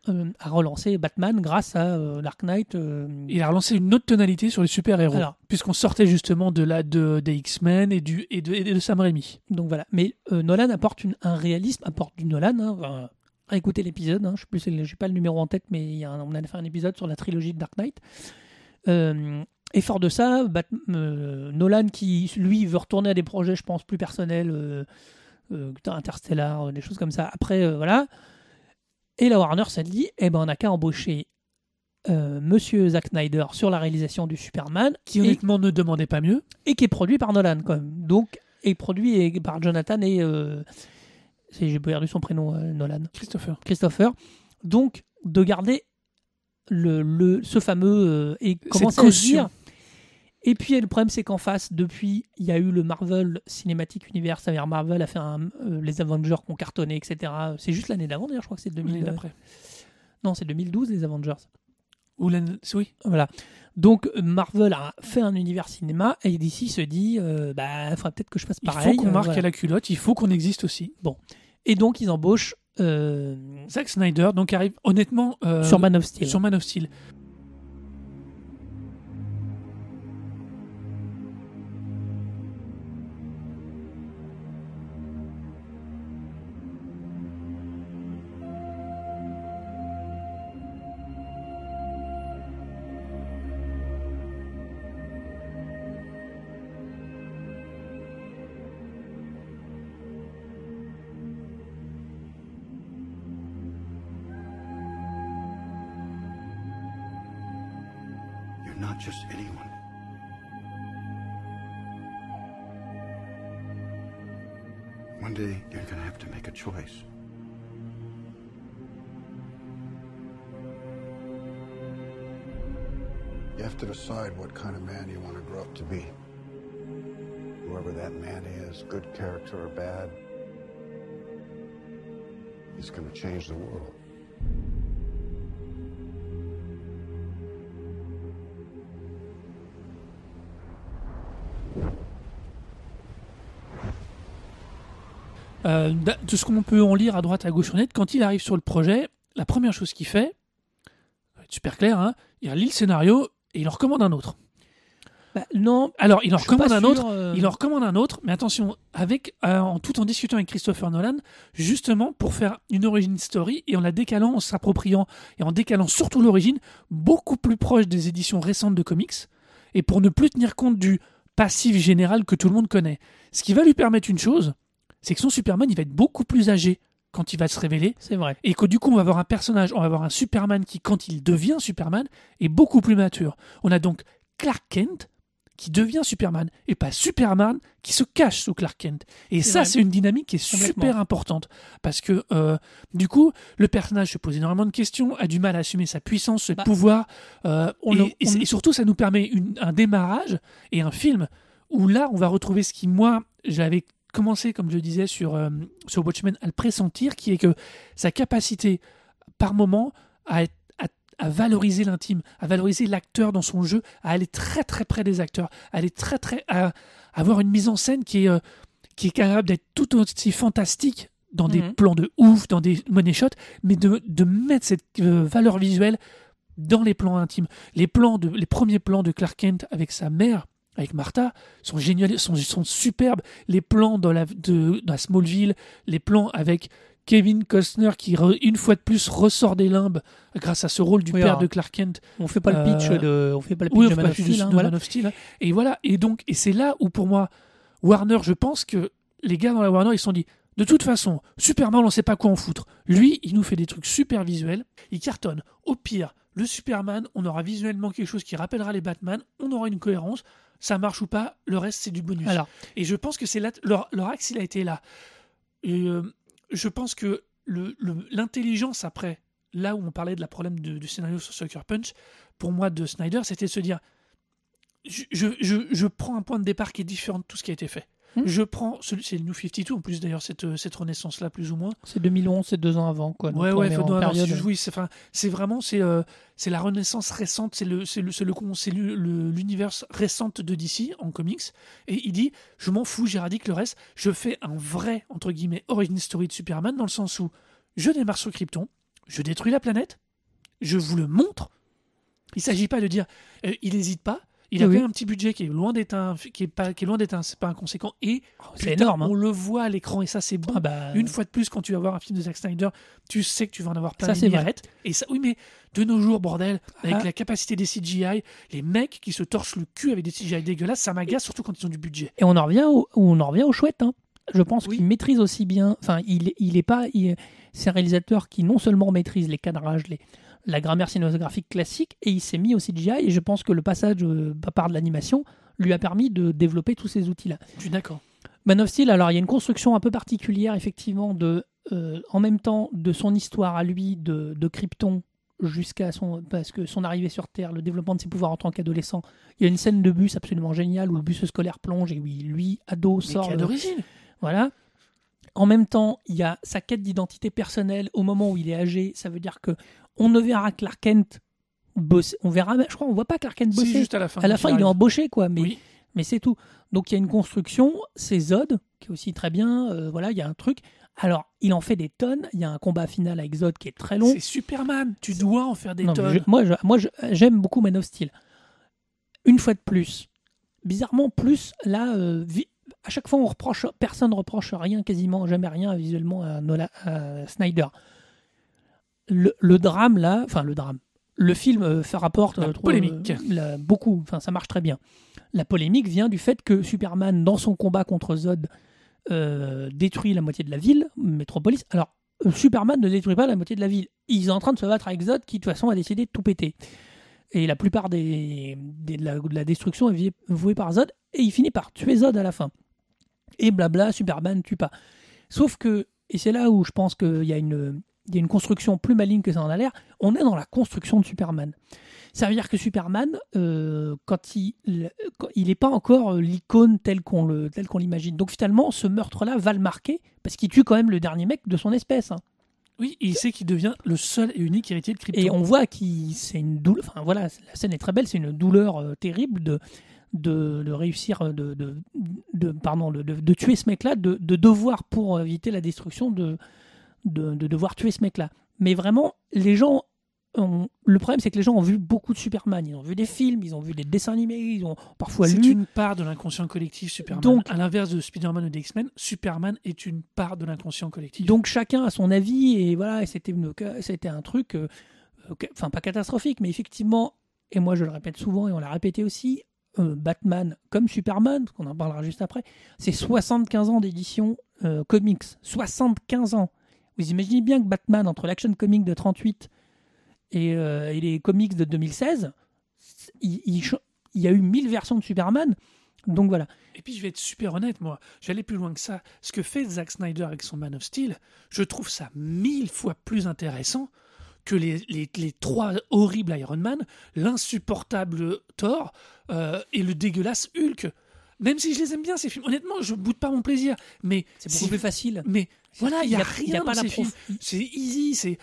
euh, a relancé Batman grâce à euh, Dark Knight. euh, Il a relancé une autre tonalité sur les super-héros. Puisqu'on sortait justement de la de, des X-Men et, du, et, de, et de Sam Raimi. Donc voilà. Mais euh, Nolan apporte une- un réalisme, apporte du Nolan. Hein, enfin, écoutez l'épisode. Hein, je sais plus, c'est- j'ai pas le numéro en tête, mais il y a un- on a fait un épisode sur la trilogie de Dark Knight. Et fort de ça, Bat- Nolan qui lui veut retourner à des projets, je pense, plus personnels, Interstellar, des choses comme ça. Après, euh, voilà. Et la Warner s'est dit, eh ben on n'a qu'à embaucher euh, Monsieur Zack Snyder sur la réalisation du Superman, Qui et- honnêtement ne demandait pas mieux. et qui est produit par Nolan quand même. Donc, et produit par Jonathan et euh, j'ai perdu son prénom euh, Nolan. Christopher. Christopher. Donc de garder le, le ce fameux euh, et commencer à se dire. Et puis le problème c'est qu'en face depuis il y a eu le Marvel Cinematic Universe, c'est-à-dire Marvel a fait un, euh, les Avengers qui ont cartonné etc. C'est juste l'année d'avant d'ailleurs je crois que c'est 2000. L'année d'après. Non c'est 2012 les Avengers. Ou oui. Voilà. Donc euh, Marvel a fait un univers cinéma et d'ici se dit euh, bah il faudrait peut-être que je fasse Il pareil. faut qu'on euh, marque voilà. à la culotte, il faut qu'on existe aussi. Bon. Et donc ils embauchent euh, Zack Snyder, donc arrive honnêtement euh, sur Man of Steel. sur Man of Steel. Change the world. Euh, de ce qu'on peut en lire à droite à gauche sur net, quand il arrive sur le projet, la première chose qu'il fait, super clair, hein, il relit le scénario et il en recommande un autre. Bah, non. Alors, il en je recommande un sûr, autre, euh, il en recommande un autre, mais attention, avec, euh, en tout en discutant avec Christopher Nolan, justement pour faire une origin story et en la décalant, en s'appropriant et en décalant surtout l'origine, beaucoup plus proche des éditions récentes de comics, et pour ne plus tenir compte du passif général que tout le monde connaît. Ce qui va lui permettre une chose, c'est que son Superman, il va être beaucoup plus âgé quand il va se révéler. C'est vrai. Et que du coup, on va avoir un personnage, on va avoir un Superman qui, quand il devient Superman, est beaucoup plus mature. On a donc Clark Kent qui devient Superman et pas Superman qui se cache sous Clark Kent. Et ça, c'est une dynamique qui est super importante. Parce que euh, du coup, le personnage se pose énormément de questions, a du mal à assumer sa puissance, ses Bah, pouvoirs, euh, on et, surtout, ça nous permet une- un démarrage et un film où là, on va retrouver ce qui, moi, j'avais commencé, comme je le disais, sur, euh, sur Watchmen, à le pressentir, qui est que sa capacité, par moment, à, être- à, valoriser l'intime, à valoriser l'acteur dans son jeu, à aller très très près des acteurs, à aller très très à avoir une mise en scène qui est, euh, qui est capable d'être tout aussi fantastique dans des Mhm. plans de ouf, dans des money shots, mais de, de mettre cette euh, valeur visuelle dans les plans intimes. Les plans de, les premiers plans de Clark Kent avec sa mère, avec Martha, sont géniaux, sont, sont superbes. Les plans dans la, de, dans la Smallville, les plans avec Kevin Costner qui, re- une fois de plus, ressort des limbes grâce à ce rôle du Oui, père alors, de Clark Kent. On fait pas le pitch Euh, de, on fait pas le pitch oui, de fait Man of Steel, de hein, Man of Steel, hein. Et voilà. Et donc, et c'est là où pour moi, Warner, je pense que les gars dans la Warner, ils se sont dit, de toute façon, Superman, on sait pas quoi en foutre. Lui, il nous fait des trucs super visuels. Il cartonne. Au pire, le Superman, on aura visuellement quelque chose qui rappellera les Batman. On aura une cohérence. Ça marche ou pas, le reste, c'est du bonus. Alors. Et je pense que c'est là, leur, leur axe, il a été là. Et euh, je pense que l'intelligence après, là où on parlait de la problème du scénario sur Sucker Punch, pour moi de Snyder, c'était de se dire je prends un point de départ qui est différent de tout ce qui a été fait. Hmm. Je prends, c'est le New 52 en plus d'ailleurs, cette, cette renaissance-là, plus ou moins. C'est 2011, c'est deux ans avant quoi. Ouais, ouais, non, période- c'est- oui, c'est vraiment c'est euh, c'est la renaissance récente, c'est le c'est le c'est le le- l'univers récente de DC en comics et il dit je m'en fous, j'éradique le reste, je fais un vrai entre guillemets origin story de Superman dans le sens où je démarre sur Krypton, je détruis la planète, je vous le montre. Il s'agit pas de dire, euh, il n'hésite pas. Il a Oui, quand même un petit budget qui est loin d'être un, qui est pas, qui est loin d'être un, c'est pas inconséquent. Et c'est putain, énorme, hein. On le voit à l'écran et ça c'est bon. Ah bah, Une fois de plus, quand tu vas voir un film de Zack Snyder, tu sais que tu vas en avoir plein Ça, les c'est vrai. mirettes. Et ça, oui, mais de nos jours, bordel, avec Ah. la capacité des CGI, les mecs qui se torchent le cul avec des CGI dégueulasses, ça m'agace, surtout quand ils ont du budget. Et on en revient au, on en revient au chouette. hein. Je pense qu'il maîtrise aussi bien. Enfin, il, il est pas. il- C'est un réalisateur qui non seulement maîtrise les cadrages, les, la grammaire cinématographique classique, et il s'est mis au CGI. Et je pense que le passage euh, par de l'animation lui a permis de développer tous ces outils-là. Je suis d'accord. Man of Steel, alors il y a une construction un peu particulière, effectivement, de, euh, en même temps de son histoire à lui, de, de Krypton, jusqu'à son, parce que son arrivée sur Terre, le développement de ses pouvoirs en tant qu'adolescent. Il y a une scène de bus absolument géniale où le bus scolaire plonge et où il- lui, ado, sort. le- d'origine. Voilà. En même temps, il y a sa quête d'identité personnelle au moment où il est âgé. Ça veut dire que on ne verra Clark Kent bosser. On verra, je crois, on voit pas Clark Kent Si, bosser. juste à la fin, À la fin, il il est embauché, quoi. Mais, mais c'est tout. Donc il y a une construction. C'est Zod qui est aussi très bien. euh, voilà, il y a un truc. Alors, il en fait des tonnes. Il y a un combat final avec Zod qui est très long. C'est Superman, tu dois en faire des Non, tonnes. je- moi, je- moi, j'aime beaucoup Man of Steel. Une fois de plus, bizarrement, plus là, euh, à chaque fois, on reproche, personne ne reproche rien, quasiment jamais rien visuellement à, Nola- à Snyder. Le, le drame là, enfin le drame, le film euh, fait rapporte La euh, trop, polémique. euh, la- beaucoup, enfin ça marche très bien. La polémique vient du fait que Superman, dans son combat contre Zod, détruit la moitié de la ville, Métropolis. Alors, Superman ne détruit pas la moitié de la ville. Ils sont en train de se battre avec Zod qui, de toute façon, a décidé de tout péter. Et la plupart des, des- de, la, de la destruction est vouée- vouée par Zod, et il finit par tuer Zod à la fin. Et blabla, Superman tue pas. Sauf que, et c'est là où je pense qu'il y a une, il y a une construction plus maligne que ça en a l'air, on est dans la construction de Superman. Ça veut dire que Superman, euh, quand il n'est pas encore euh, l'icône telle qu'on le telle qu'on l'imagine. Donc finalement, ce meurtre-là va le marquer parce qu'il tue quand même le dernier mec de son espèce. hein. Oui, et il sait qu'il devient le seul et unique héritier de Krypton. Et on voit qu'il c'est une douleur. Enfin voilà, la scène est très belle. C'est une douleur euh, terrible de de, de réussir de, de, de- pardon de, de- tuer ce mec-là, de devoir pour éviter la destruction de de, de devoir tuer ce mec-là. Mais vraiment, les gens le problème c'est que les gens ont vu beaucoup de Superman. Ils ont vu des films, ils ont vu des dessins animés, ils ont parfois C'est lu. une part de l'inconscient collectif, Superman. Donc- à l'inverse de Spider-Man ou des X-Men, Superman est une part de l'inconscient collectif. Donc chacun a son avis et voilà, et c'était c'était un truc, euh, euh, enfin pas catastrophique, mais effectivement, et moi je le répète souvent et on l'a répété aussi, euh, Batman comme Superman, qu'on en parlera juste après, c'est 75 ans d'édition euh, comics, 75 ans. Vous imaginez bien que Batman entre l'action comic de 38 et, euh, et les comics de 2016, il, y a eu 1000 versions de Superman. Donc voilà. Et puis je vais être super honnête, moi, j'allais plus loin que ça. Ce que fait Zack Snyder avec son Man of Steel, je trouve ça mille fois plus intéressant que les trois horribles Iron Man, l'insupportable Thor euh, et le dégueulasse Hulk. Même si je les aime bien ces films, honnêtement, je boude pas mon plaisir. Mais C'est beaucoup plus facile. Mais voilà, il y a, y a- rien y a dans pas la ces films. C'est easy, c'est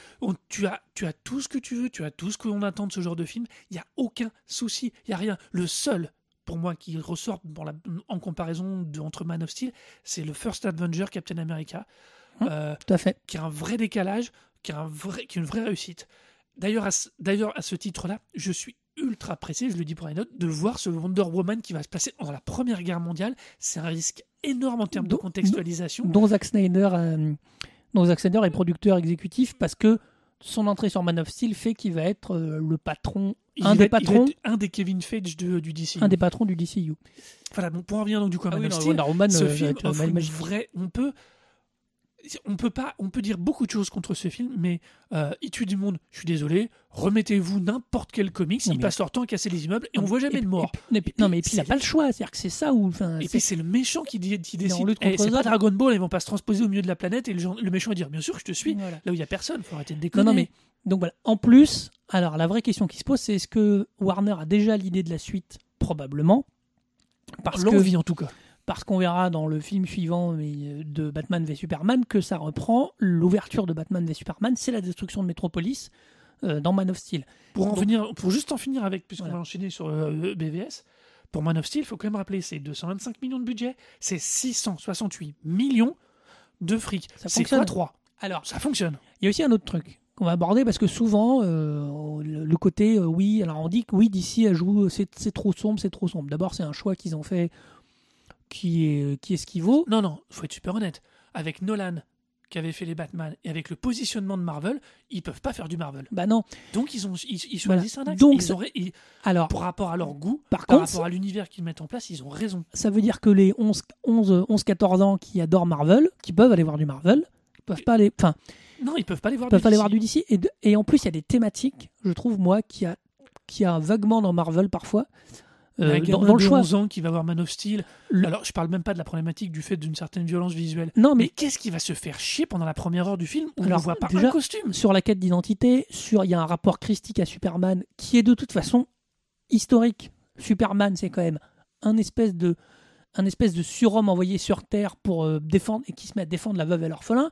tu as tu as tout ce que tu veux, tu as tout ce qu'on attend de ce genre de film. Il y a aucun souci, il y a rien. Le seul pour moi qui ressort la- en comparaison de, entre Man of Steel, c'est le First Avenger Captain America, euh, tout à fait. qui a un vrai décalage, qui a un vrai, qui a une vraie réussite. D'ailleurs, à, ce- d'ailleurs à ce titre-là, je suis ultra pressé, je le dis pour une note, de voir ce Wonder Woman qui va se passer dans la Première Guerre mondiale. C'est un risque énorme en termes de contextualisation. dont Zack Snyder, euh, dont Zack Snyder est producteur exécutif parce que son entrée sur Man of Steel fait qu'il va être euh, le patron, Il un va des patrons, un des Kevin Feige de- du DC. un des patrons du DCU. Voilà, donc pour en revenir donc du coup à Ah Man oui, of non, Steel, Wonder Woman, ce euh, film offre mal une vraie, on peut, on peut pas, on peut dire beaucoup de choses contre ce film, mais euh, il tue du monde. Je suis désolé, remettez-vous n'importe quel comics, Non, ils passent leur temps à casser les immeubles et on voit jamais Et de mort. et non mais et puis il n'a pas le choix, c'est-à-dire que c'est ça où, Et puis c'est le méchant qui, dit- qui décide. Eh, c'est pas. Dragon Ball, ils vont pas se transposer au milieu de la planète et le, méchant va dire bien sûr que je te suis. Voilà. Là où il y a personne, faut arrêter de déconner. non, mais donc voilà. En plus, alors la vraie question qui se pose, c'est est-ce que Warner a déjà l'idée de la suite? Probablement. Parce que L'envie, en tout cas. Parce qu'on verra dans le film suivant euh, de Batman v Superman que ça reprend l'ouverture de Batman v Superman, c'est la destruction de Metropolis euh, dans Man of Steel. Pour en Donc- venir, pour juste en finir avec, puisqu'on Voilà. va enchaîner sur euh, BVS, pour Man of Steel, il faut quand même rappeler, c'est 225 millions de budget, c'est 668 millions de fric. Ça C'est fonctionne. x3. Alors, Ça fonctionne. il y a aussi un autre truc. qu'on va aborder parce que souvent euh, le, côté euh, oui alors on dit que oui d'ici elle joue c'est c'est trop sombre c'est trop sombre d'abord c'est un choix qu'ils ont fait qui est qui est ce qu'il vaut Non, non, faut être super honnête. Avec Nolan, qui avait fait les Batman, et avec le positionnement de Marvel, ils peuvent pas faire du Marvel. bah non Donc ils, ont, ils, ils Voilà. choisissent un axe. Donc, Ils ça- ont ra- ils- alors par rapport à leur goût, Par par, contre, rapport à l'univers qu'ils mettent en place, ils ont raison. ça veut dire que les 11 11 11 14 ans qui adorent Marvel qui peuvent aller voir du Marvel ils peuvent pas aller enfin Non, ils peuvent pas les voir. peuvent du pas aller DC. voir du DC et, de- et en plus il y a des thématiques je trouve moi qui a qui a vaguement dans Marvel parfois euh, un dans, dans le choix 11 ans qui va voir Man of Steel. Le- Alors, je parle même pas de la problématique du fait d'une certaine violence visuelle. non Mais mais qu'est-ce qui va se faire chier pendant la première heure du film où on Alors, ne voit pas déjà, un costume? sur la quête d'identité, sur il y a un rapport christique à Superman qui est de toute façon historique. Superman, c'est quand même un espèce de un espèce de surhomme envoyé sur Terre pour euh, défendre et qui se met à défendre la veuve et l'orphelin.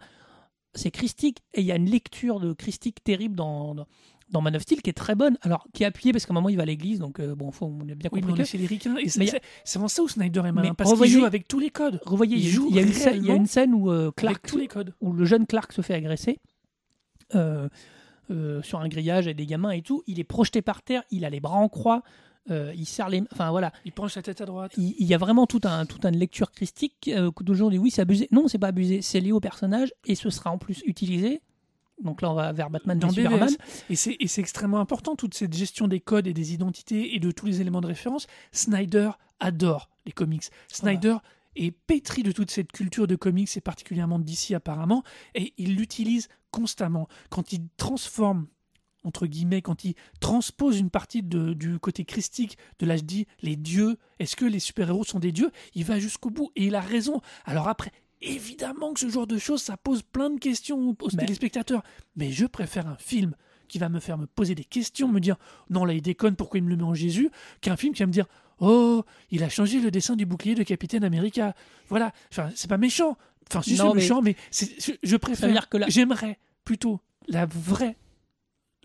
C'est christique et il y a une lecture de christique terrible dans, dans dans Man of Steel qui est très bonne. Alors qui est appuyée parce qu'à un moment il va à l'église donc euh, bon faut on a bien Oui, mais compris que est chez les ricains. C'est Mais vraiment ça où Snyder est Mais malin. Parce qu'il joue avec tous les codes. revoyez il il y a- joue il y a une scène, il y a une scène où euh, Clark tous les codes. où le jeune Clark se fait agresser euh, euh, sur un grillage avec des gamins et tout. Il est projeté par terre, il a les bras en croix, euh, il serre les. Enfin voilà, Il penche la tête à droite. il, il y a vraiment tout un, toute une lecture christique. Euh, que disent oui, c'est abusé. Non, c'est pas abusé, c'est lié au personnage et ce sera en plus utilisé. Donc là, on va vers Batman dans Superman. Et c'est et c'est extrêmement important, toute cette gestion des codes et des identités et de tous les éléments de référence. Snyder adore les comics. Snyder est pétri de toute cette culture de comics et particulièrement DC apparemment, et il l'utilise constamment. Quand il transforme entre guillemets, quand il transpose une partie de- du côté christique de là je dis les dieux, est-ce que les super-héros sont des dieux? Il va jusqu'au bout et il a raison. Alors après, évidemment que ce genre de choses, ça pose plein de questions aux Mais- téléspectateurs. Mais je préfère un film qui va me faire me poser des questions, me dire non là il déconne, pourquoi il me le met en Jésus, qu'un film qui va me dire oh il a changé le dessin du bouclier de Capitaine America. Voilà, enfin, c'est pas méchant. Enfin si c'est méchant, mais je, préfère. que J'aimerais plutôt la vraie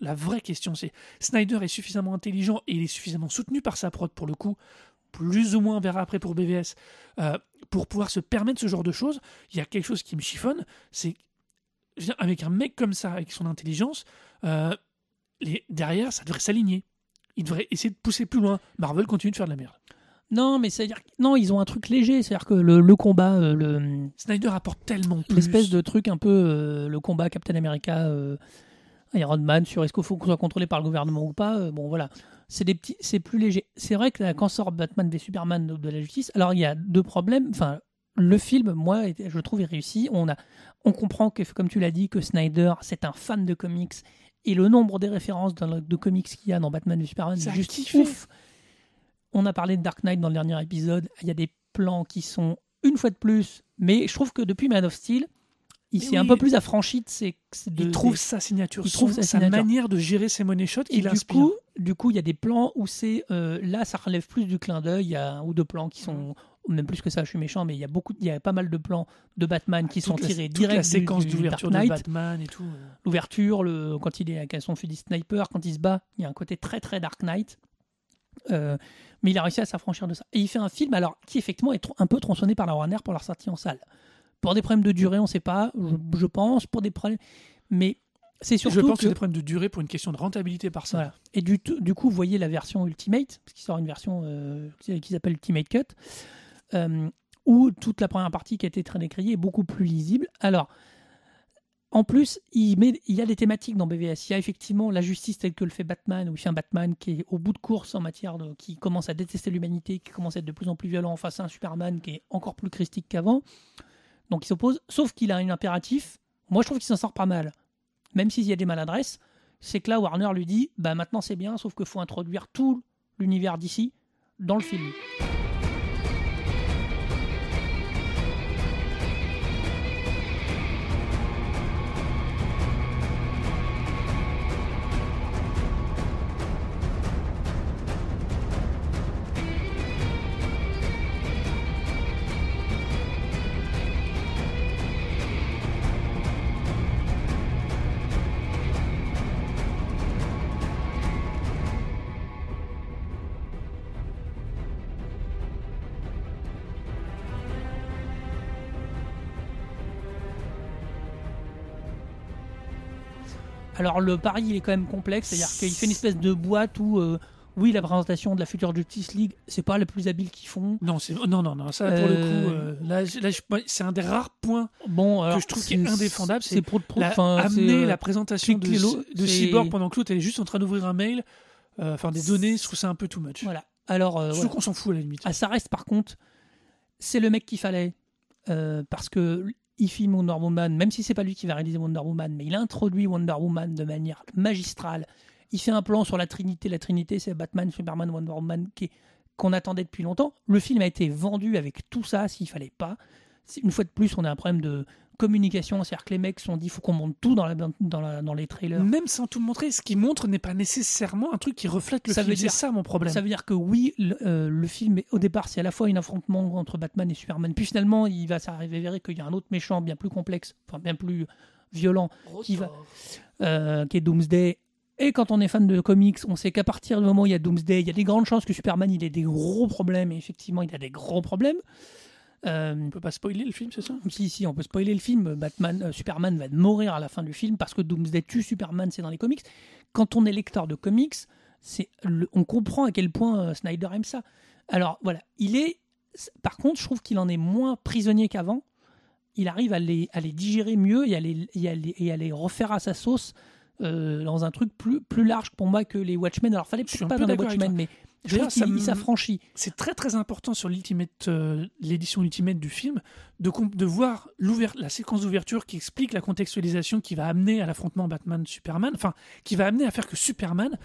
la vraie question, c'est Snyder est suffisamment intelligent et il est suffisamment soutenu par sa prod pour le coup, plus ou moins on verra après pour BVS, euh, pour pouvoir se permettre ce genre de choses. Il y a quelque chose qui me chiffonne, c'est avec un mec comme ça, avec son intelligence, euh, les, derrière, ça devrait s'aligner. Il devrait essayer de pousser plus loin. Marvel continue de faire de la merde. Non, mais c'est-à-dire non, ils ont un truc léger, c'est-à-dire que le, le combat, euh, le Snyder apporte tellement plus. l'espèce de truc un peu le combat Captain America Iron Man sur est-ce qu'il faut qu'on soit contrôlé par le gouvernement ou pas euh, bon voilà. C'est des petits c'est plus léger. C'est vrai que là, quand sort Batman v Superman de, de la justice alors il y a deux problèmes. Enfin le film moi je trouve est réussi. On a on comprend que comme tu l'as dit que Snyder c'est un fan de comics et le nombre des références dans le- de comics qu'il y a dans Batman v Superman Ça est a juste kiffé. ouf. On a parlé de Dark Knight dans le dernier épisode. Il y a des plans qui sont une fois de plus mais je trouve que depuis Man of Steel il s'est un peu plus affranchi de ses. de- il trouve sa signature, il son- trouve sa sa, signature. manière de gérer ses money shots Et qui du l'inspire. coup, du coup, il y a des plans où c'est euh, là, ça relève plus du clin d'œil. Il y a un ou deux plans qui sont même plus que ça. Je suis méchant, mais il y a beaucoup, il y a pas mal de plans de Batman qui sont Toute la- tirés direct la séquence d'ouverture de. Batman et tout. euh. L'ouverture, le quand il est avec son fusil sniper, quand il se bat, il y a un côté très très Dark Knight. Euh, mais il a réussi à s'affranchir de ça. Et il fait un film alors qui effectivement est un peu tronçonné par la Warner pour leur sortie en salle. Pour des problèmes de durée, on ne sait pas, je, je pense, pour des problèmes. Mais c'est surtout je pense que que c'est des problèmes de durée pour une question de rentabilité par ça. voilà. Et du, coup, vous voyez la version Ultimate, parce qu'il sort une version euh, qui s'appelle Ultimate Cut, euh, où toute la première partie qui a été très décriée est beaucoup plus lisible. Alors, en plus, il, met, il y a des thématiques dans BVS. Il y a effectivement la justice telle que le fait Batman, où il fait un Batman qui est au bout de course en matière de. qui commence à détester l'humanité, qui commence à être de plus en plus violent face à un Superman qui est encore plus christique qu'avant. Donc s'oppose, sauf qu'il a un impératif. Moi, je trouve qu'il s'en sort pas mal. Même s'il y a des maladresses, c'est que là, Warner lui dit bah maintenant c'est bien, sauf qu'il faut introduire tout l'univers d'ici dans le film. Alors le pari il est quand même complexe, c'est-à-dire qu'il fait une espèce de boîte où euh, oui la présentation de la future Justice League c'est pas le plus habile qu'ils font. Non, c'est non non non, ça pour le Euh, coup euh, là, je- là, je- moi, c'est un des rares points Bon alors que je trouve qui est indéfendable, c'est pro, la- amener euh, la présentation de, de Cyborg pendant que l'autre elle est juste en train d'ouvrir un mail, euh, enfin des données, je trouve ça un peu too much. Voilà. Alors euh, Surtout voilà. qu'on s'en fout à la limite. Ah, ça reste par contre, c'est le mec qu'il fallait euh, parce que il filme Wonder Woman, même si c'est pas lui qui va réaliser Wonder Woman, mais il introduit Wonder Woman de manière magistrale. Il fait un plan sur la Trinité. La Trinité, c'est Batman, Superman, Wonder Woman qu'on attendait depuis longtemps. Le film a été vendu avec tout ça, s'il fallait pas. Une fois de plus, on a un problème de communication, c'est-à-dire que les mecs se sont dit, faut qu'on monte tout dans, la, dans, la- dans les trailers. Même sans tout montrer, ce qu'ils montrent n'est pas nécessairement un truc qui reflète le Ça film. veut C'est dire- ça mon problème. Ça veut dire que oui, le, euh, le film, au départ, c'est à la fois un affrontement entre Batman et Superman. Puis finalement, il va s'avérer qu'il y a un autre méchant bien plus complexe, enfin bien plus violent, qui, va, euh, qui est Doomsday. Et quand on est fan de comics, on sait qu'à partir du moment où il y a Doomsday, il y a des grandes chances que Superman il ait des gros problèmes. Et effectivement, il a des gros problèmes. Euh, On peut pas spoiler le film, c'est ça? Si, si, on peut spoiler le film. Batman, euh, Superman va mourir à la fin du film parce que Doomsday tue Superman, c'est dans les comics. Quand on est lecteur de comics, c'est le- on comprend à quel point euh, Snyder aime ça. Alors voilà, il est. Par contre, je trouve qu'il en est moins prisonnier qu'avant. Il arrive à les, à les digérer mieux et à les, et à les, et à les refaire à sa sauce euh, dans un truc plus, plus large pour moi que les Watchmen. Alors, fallait peut-être pas dans les Watchmen, mais je ça qu'il s'affranchit. C'est très très important sur l'ultimate, euh, l'édition ultimate du film, de, voir la séquence d'ouverture qui explique la contextualisation qui va amener à l'affrontement Batman-Superman, enfin, qui va amener à faire que Superman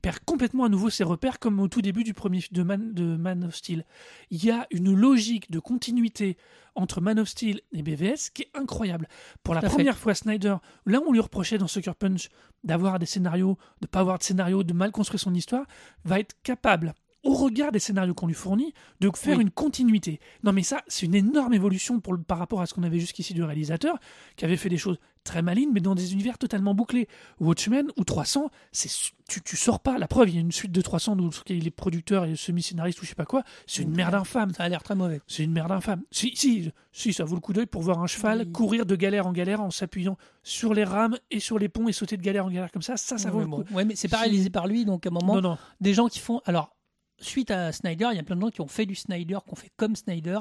perd complètement à nouveau ses repères comme au tout début du premier film de Man, de Man of Steel. Il y a une logique de continuité entre Man of Steel et BVS qui est incroyable. Pour la Tout à fait. première fois, Snyder, là où on lui reprochait dans Sucker Punch d'avoir des scénarios, de pas avoir de scénario, de mal construire son histoire, va être capable au regard des scénarios qu'on lui fournit, de faire Oui. une continuité. Non mais ça, c'est une énorme évolution pour le- par rapport à ce qu'on avait jusqu'ici du réalisateur, qui avait fait des choses très malines, mais dans des univers totalement bouclés. Watchmen ou 300, c'est tu, tu sors pas. La preuve, il y a une suite de 300 où il est producteur et semi-scénariste ou je sais pas quoi. C'est une merde infâme. Ça a l'air très mauvais. C'est une merde infâme. Si, si, si, ça vaut le coup d'œil pour voir un cheval courir de galère en galère en s'appuyant sur les rames et sur les ponts et sauter de galère en galère comme ça. Ça, ça vaut le bon. coup. Ouais, mais c'est réalisé par lui, donc à un moment, Non, non. des gens qui font. Alors, suite à Snyder, il y a plein de gens qui ont fait du Snyder, qui ont fait comme Snyder.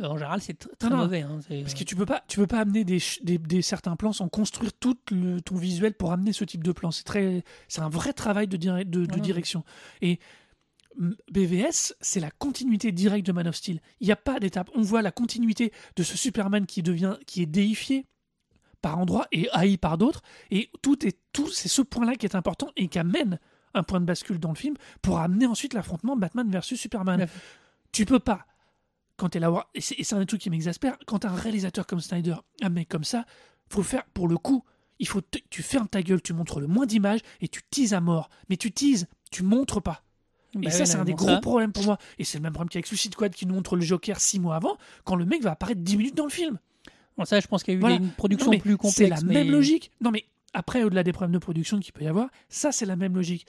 Euh, en général, c'est tr- très Non, mauvais. hein, Parce que tu peux pas, tu peux pas amener des, des, des certains plans sans construire tout le, ton visuel pour amener ce type de plan. C'est très, c'est un vrai travail de, dire- de, de Ouais, ouais. direction. Et BVS, c'est la continuité directe de Man of Steel. Il n'y a pas d'étape. On voit la continuité de ce Superman qui devient, qui est déifié par endroits et haï par d'autres. Et tout est tout, c'est ce point-là qui est important et qui amène un point de bascule dans le film pour amener ensuite l'affrontement Batman versus Superman. Tu peux pas quand t'es là, et c'est un des trucs qui m'exaspère, quand un réalisateur comme Snyder, un mec comme ça, faut le faire pour le coup. Il faut te- tu fermes ta gueule, tu montres le moins d'images et tu teases à mort. Mais tu teases, tu montres pas. Bah et ça, ouais, c'est un des gros ça- problèmes pour moi. Et c'est le même problème qu'avec Suicide Squad qui nous montre le Joker six mois avant, quand le mec va apparaître 10 minutes dans le film. Bon, ça, je pense qu'il y a eu Voilà. une production Non, plus complexe. C'est la mais- même logique. Non, mais après, au-delà des problèmes de production qu'il peut y avoir, ça, c'est la même logique.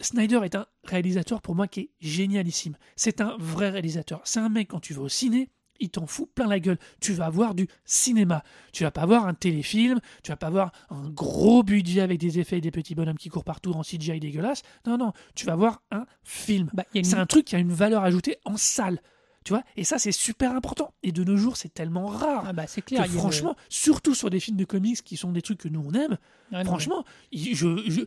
Snyder est un réalisateur pour moi qui est génialissime. C'est un vrai réalisateur. C'est un mec, quand tu vas au ciné, il t'en fout plein la gueule. Tu vas voir du cinéma. Tu vas pas voir un téléfilm, tu vas pas voir un gros budget avec des effets et des petits bonhommes qui courent partout en CGI dégueulasse. Non, non, tu vas voir un film. Bah, une- C'est un truc qui a une valeur ajoutée en salle. Tu vois Et ça, c'est super important. Et de nos jours, c'est tellement rare. Ah bah, c'est clair. que franchement, surtout sur des films de comics qui sont des trucs que nous on aime, non, franchement, je-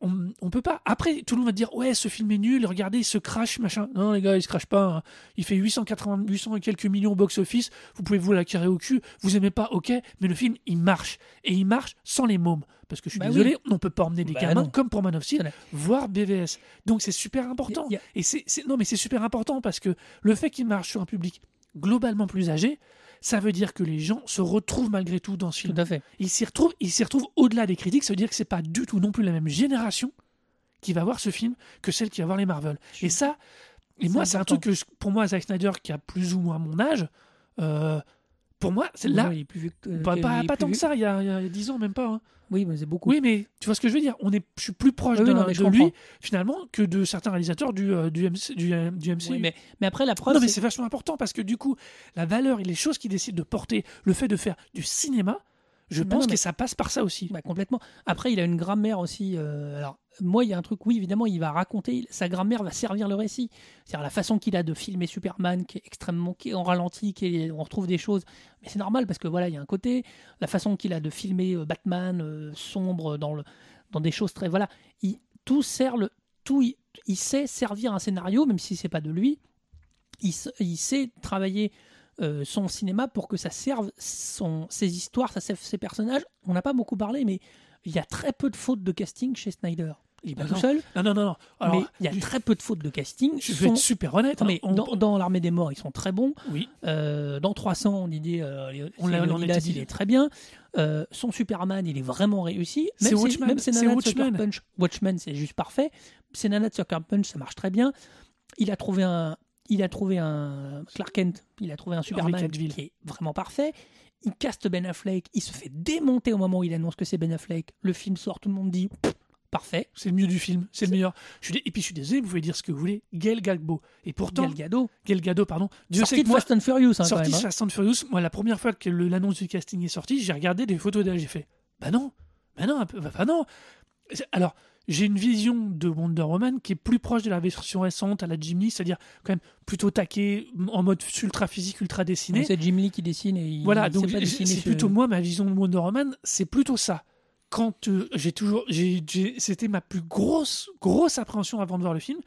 on, on peut pas. Après, tout le monde va dire ouais, ce film est nul, regardez, il se crache, machin. Non, les gars, il se crache pas. hein. Il fait 880, 800 et quelques millions au box-office. Vous pouvez vous la carrer au cul. Vous aimez pas, ok, mais le film, il marche. Et il marche sans les mômes. Parce que je suis Bah désolé, oui. on peut pas emmener des Bah gamins non. comme pour Man of Steel, voir BVS. Donc c'est super important. Et c'est- non, mais c'est super important parce que le fait qu'il marche sur un public globalement plus âgé, ça veut dire que les gens se retrouvent malgré tout dans ce film. Tout à fait. Ils s'y retrouvent, ils s'y retrouvent au-delà des critiques. Ça veut dire que c'est pas du tout non plus la même génération qui va voir ce film que celle qui va voir les Marvel. Et ça, et moi, c'est un truc que je- pour moi, Zack Snyder, qui a plus ou moins mon âge, euh, pour moi, c'est là. Ouais, il est plus vieux que- pas pas- tant que ça, il y a, il y a 10 ans, même pas. hein. Oui, mais c'est beaucoup. Oui, mais tu vois ce que je veux dire On est, Je suis plus proche Oui, oui, non, de lui, finalement, que de certains réalisateurs du, euh, du, MC, du, euh, du MCU. Oui, mais, mais après, la preuve. Non, mais c'est- c'est vachement important parce que du coup, la valeur et les choses qu'il décide de porter, le fait de faire du cinéma, Je Bah pense non, que ça passe par ça aussi. Bah, complètement. Après, il a une grammaire aussi. euh, alors, moi, il y a un truc, oui, évidemment, il va raconter, sa grammaire va servir le récit. C'est-à-dire la façon qu'il a de filmer Superman, qui est extrêmement qui est en ralenti, qui est- on retrouve des choses. Mais c'est normal parce que voilà, il y a un côté. La façon qu'il a de filmer euh, Batman euh, sombre dans, le, dans des choses très. Voilà. Il, tout sert le. Tout, il, il sait servir un scénario, même si c'est pas de lui. Il sait travailler euh, son cinéma pour que ça serve son, ses histoires, ça serve ses personnages. On n'a pas beaucoup parlé, mais il y a très peu de fautes de casting chez Snyder. Il est pas Bah tout seul, Non, non, non, non. Alors, mais il y a très peu de fautes de casting. je vais sont- être super honnête. Mais hein, on- dans, dans l'armée des morts, ils sont très bons. Oui. Euh, dans 300, on dit, euh, On l'a- il est très bien. Euh, son Superman, il est vraiment réussi. C'est Même Watchmen, Même c'est Watchmen. Punch. Watchmen, c'est juste parfait. Ses nanas de Sucker Punch, ça marche très bien. Il a trouvé un, il a trouvé un Clark Kent, il a trouvé un Superman qui est vraiment parfait. Il caste Ben Affleck, il se fait démonter au moment où il annonce que c'est Ben Affleck. Le film sort, tout le monde dit parfait. C'est le mieux du film, c'est le meilleur. Je suis Et puis je suis désolé, vous pouvez dire ce que vous voulez. Gail Gadot. Et pourtant, Gal Gadot, Gal Gadot, pardon. Dieu sorti sait de que moi, Fast and Furious, hein, quand sorti même, hein. Fast and Furious, moi la première fois que l'annonce du casting est sortie, j'ai regardé des photos d'elle, j'ai fait, bah non, bah non, peu- bah non. Alors, j'ai une vision de Wonder Woman qui est plus proche de la version récente à la Jim Lee, c'est-à-dire quand même plutôt taqué, en mode ultra physique, ultra dessiné. C'est Jim Lee qui dessine et il Voilà, il donc c'est ce- plutôt moi, ma vision de Wonder Woman, c'est plutôt ça. Quand euh, j'ai toujours. C'était ma plus grosse, grosse appréhension avant de voir le film,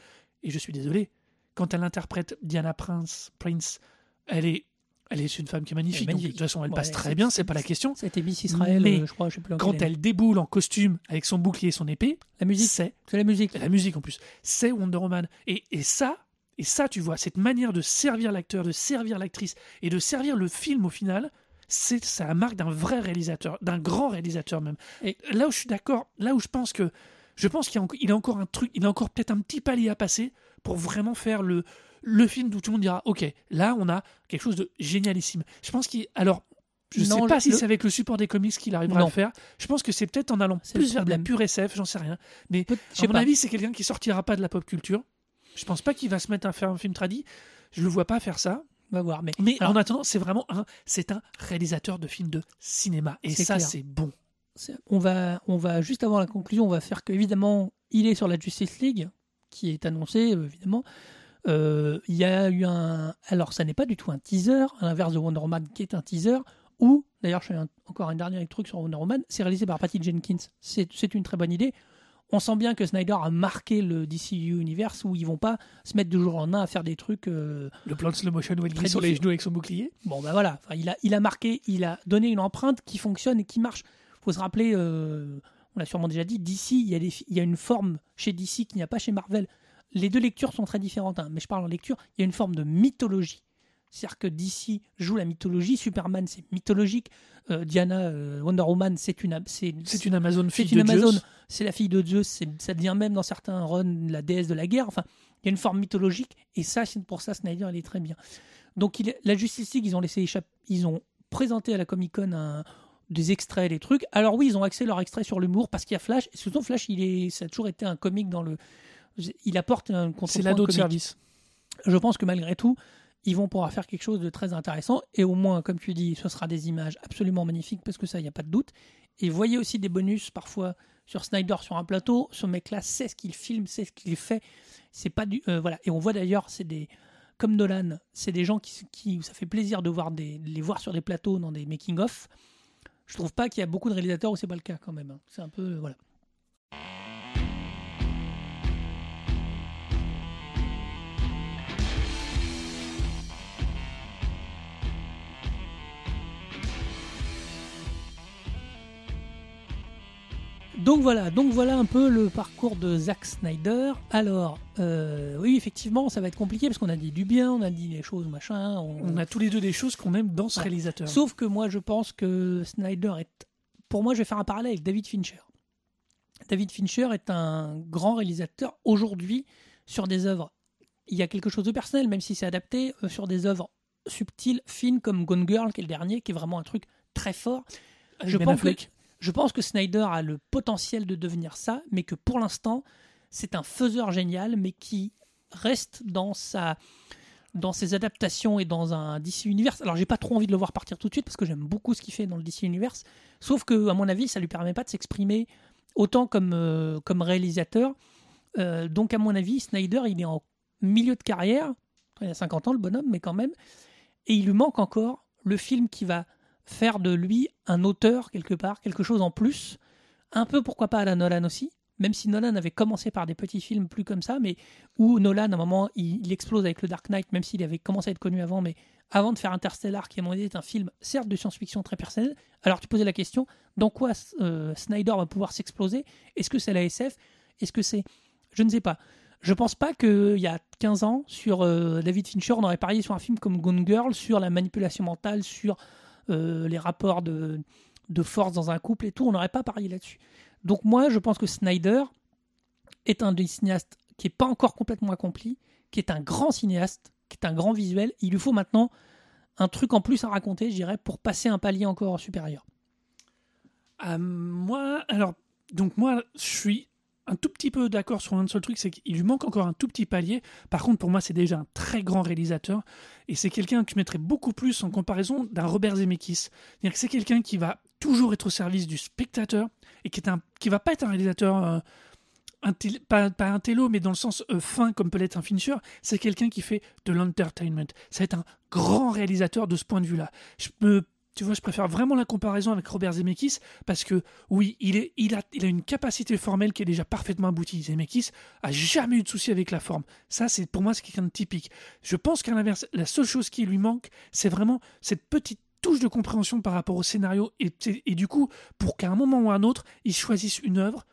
et je suis désolé, quand elle interprète Diana Prince, Prince elle est. Elle est une femme qui est magnifique. de toute façon, elle Ouais, passe très bien, c'est pas la question. C'était Miss Israël, Mais euh, je crois, je sais plus quand elle déboule en costume avec son bouclier et son épée, La musique, c'est la musique. la musique en plus, c'est Wonder Woman. Et, et ça, et ça, tu vois, cette manière de servir l'acteur, de servir l'actrice et de servir le film au final, c'est ça la marque d'un vrai réalisateur, d'un grand réalisateur même. Et là où je suis d'accord, là où je pense que je pense qu'il y a, a encore un truc, il a encore peut-être un petit palier à passer pour vraiment faire le le film où tout le monde dira ok là on a quelque chose de génialissime. Je pense qu'il alors je Non, sais pas le- si c'est avec le support des comics qu'il arrivera à le faire. Je pense que c'est peut-être en allant plus vers de la pure SF, j'en sais rien. Mais je à mon pas. avis, c'est quelqu'un qui sortira pas de la pop culture. Je pense pas qu'il va se mettre à faire un film tradit. Je le vois pas faire ça. On va voir. Mais, Mais alors, en attendant, c'est vraiment un, c'est un réalisateur de films de cinéma. Et ça, c'est bon. on va, on va juste avant la conclusion, on va faire que évidemment, il est sur la Justice League qui est annoncé euh, Euh, Il y a eu un, alors ça n'est pas du tout un teaser, à l'inverse de Wonder Woman qui est un teaser. Ou d'ailleurs, je fais un- encore un dernier truc sur Wonder Woman. C'est réalisé par Patty Jenkins. C'est une très bonne idée. On sent bien que Snyder a marqué le DCU Universe où ils vont pas se mettre du jour au lendemain à faire des trucs. euh, Le plan de slow motion où Très glisse sur les genoux avec son bouclier. Bon, ben voilà, Enfin, il, a, il a marqué, il a donné une empreinte qui fonctionne et qui marche. faut se rappeler, euh, on l'a sûrement déjà dit, d'ici, il, y a des il y a une forme chez DC qu'il n'y a pas chez Marvel. Les deux lectures sont très différentes, hein, mais je parle en lecture, il y a une forme de mythologie. C'est-à-dire que DC joue la mythologie, Superman c'est mythologique, euh, Diana, euh, Wonder Woman c'est une, c'est, C'est une Amazon c'est fille une de Amazon, Zeus. c'est la fille de Zeus, c'est- ça devient même dans certains runs la déesse de la guerre. Enfin, il y a une forme mythologique et ça, c'est pour ça Snyder, il est très bien. Donc, il la Justice League, ils ont laissé échapper, ils ont présenté à la Comic Con un- des extraits, des trucs. Alors oui, ils ont axé leur extrait sur l'humour parce qu'il y a Flash. Et surtout, Flash, il est, ça a toujours été un comique dans le, il apporte un contre C'est l'ado de service. Je pense que malgré tout, ils vont pouvoir faire quelque chose de très intéressant. Et au moins, comme tu dis, ce sera des images absolument magnifiques parce que ça, il n'y a pas de doute. Et voyez aussi des bonus parfois sur Snyder sur un plateau. Ce mec-là sait ce qu'il filme, sait ce qu'il fait. C'est pas du euh, voilà. Et on voit d'ailleurs, c'est des comme Nolan, c'est des gens qui, qui ça fait plaisir de voir des les voir sur des plateaux dans des making of. Je trouve pas qu'il y a beaucoup de réalisateurs où c'est pas le cas quand même. hein. C'est un peu euh, voilà. Donc voilà, donc voilà un peu le parcours de Zack Snyder. Alors, euh, oui, effectivement, ça va être compliqué parce qu'on a dit du bien, on a dit des choses, machin. On a tous les deux des choses qu'on aime dans ce Ouais. réalisateur. Sauf que moi, je pense que Snyder est. Pour moi, je vais faire un parallèle avec David Fincher. David Fincher est un grand réalisateur aujourd'hui sur des œuvres. Il y a quelque chose de personnel, même si c'est adapté, euh, sur des œuvres subtiles, fines, comme Gone Girl, qui est le dernier, qui est vraiment un truc très fort. Je Ben pense, que, Affleck. Je pense que Snyder a le potentiel de devenir ça, mais que pour l'instant, c'est un faiseur génial, mais qui reste dans sa dans ses adaptations et dans un DC Universe. Alors j'ai pas trop envie de le voir partir tout de suite parce que j'aime beaucoup ce qu'il fait dans le DC Universe. Sauf que à mon avis, ça lui permet pas de s'exprimer autant comme euh, réalisateur. Euh, donc à mon avis, Snyder, il est en milieu de carrière. Il a 50 ans le bonhomme, mais quand même. Et il lui manque encore le film qui va faire de lui un auteur quelque part, quelque chose en plus. Un peu pourquoi pas à la Nolan aussi, même si Nolan avait commencé par des petits films plus comme ça, mais où Nolan, à un moment, il, explose avec le Dark Knight, même s'il avait commencé à être connu avant, mais avant de faire Interstellar, qui à mon avis est un film, certes, de science-fiction très personnel. Alors tu posais la question, dans quoi euh, Snyder va pouvoir s'exploser? Est-ce que c'est la SF Est-ce que c'est... Je ne sais pas. Je pense pas qu'il y a 15 ans, sur euh, David Fincher, on aurait parié sur un film comme Gone Girl, sur la manipulation mentale, sur les rapports de, de force dans un couple et tout. On n'aurait pas parié là-dessus. Donc moi, je pense que Snyder est un des cinéastes qui n'est pas encore complètement accompli, qui est un grand cinéaste, qui est un grand visuel. Il lui faut maintenant un truc en plus à raconter, je dirais, pour passer un palier encore supérieur. Euh, moi, alors, donc moi, je suis un tout petit peu d'accord sur un seul truc, c'est qu'il lui manque encore un tout petit palier. Par contre, pour moi, c'est déjà un très grand réalisateur. Et c'est quelqu'un que je mettrais beaucoup plus en comparaison d'un Robert Zemeckis. C'est quelqu'un qui va toujours être au service du spectateur et qui est un, qui va pas être un réalisateur, euh, pas, un télo, mais dans le sens euh, fin comme peut l'être un Fincher. C'est quelqu'un qui fait de l'entertainment. Être un grand réalisateur de ce point de vue-là. Je me tu vois, je préfère vraiment la comparaison avec Robert Zemeckis parce que oui, il, a, une capacité formelle qui est déjà parfaitement aboutie. Zemeckis a jamais eu de souci avec la forme. Ça, c'est pour moi, c'est quelqu'un de typique. Je pense qu'à l'inverse, la seule chose qui lui manque, c'est vraiment cette petite touche de compréhension par rapport au scénario et, du coup, pour qu'à un moment ou à un autre, il choisisse une œuvre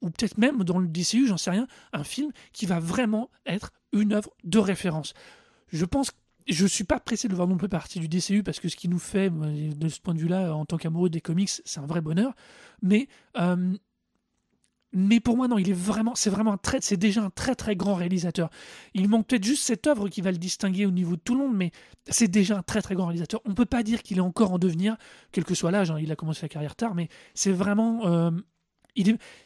ou peut-être même dans le DCU, j'en sais rien, un film qui va vraiment être une œuvre de référence. Je pense je suis pas pressé de voir non plus partie du DCU parce que ce qui nous fait, de ce point de vue-là, en tant qu'amoureux des comics, c'est un vrai bonheur. Mais, euh, mais pour moi, non, il est vraiment, c'est vraiment un très, c'est déjà un très très grand réalisateur. Il manque peut-être juste cette œuvre qui va le distinguer au niveau de tout le monde, mais c'est déjà un très très grand réalisateur. On peut pas dire qu'il est encore en devenir, quel que soit l'âge. hein, il a commencé sa carrière tard, mais c'est vraiment. euh,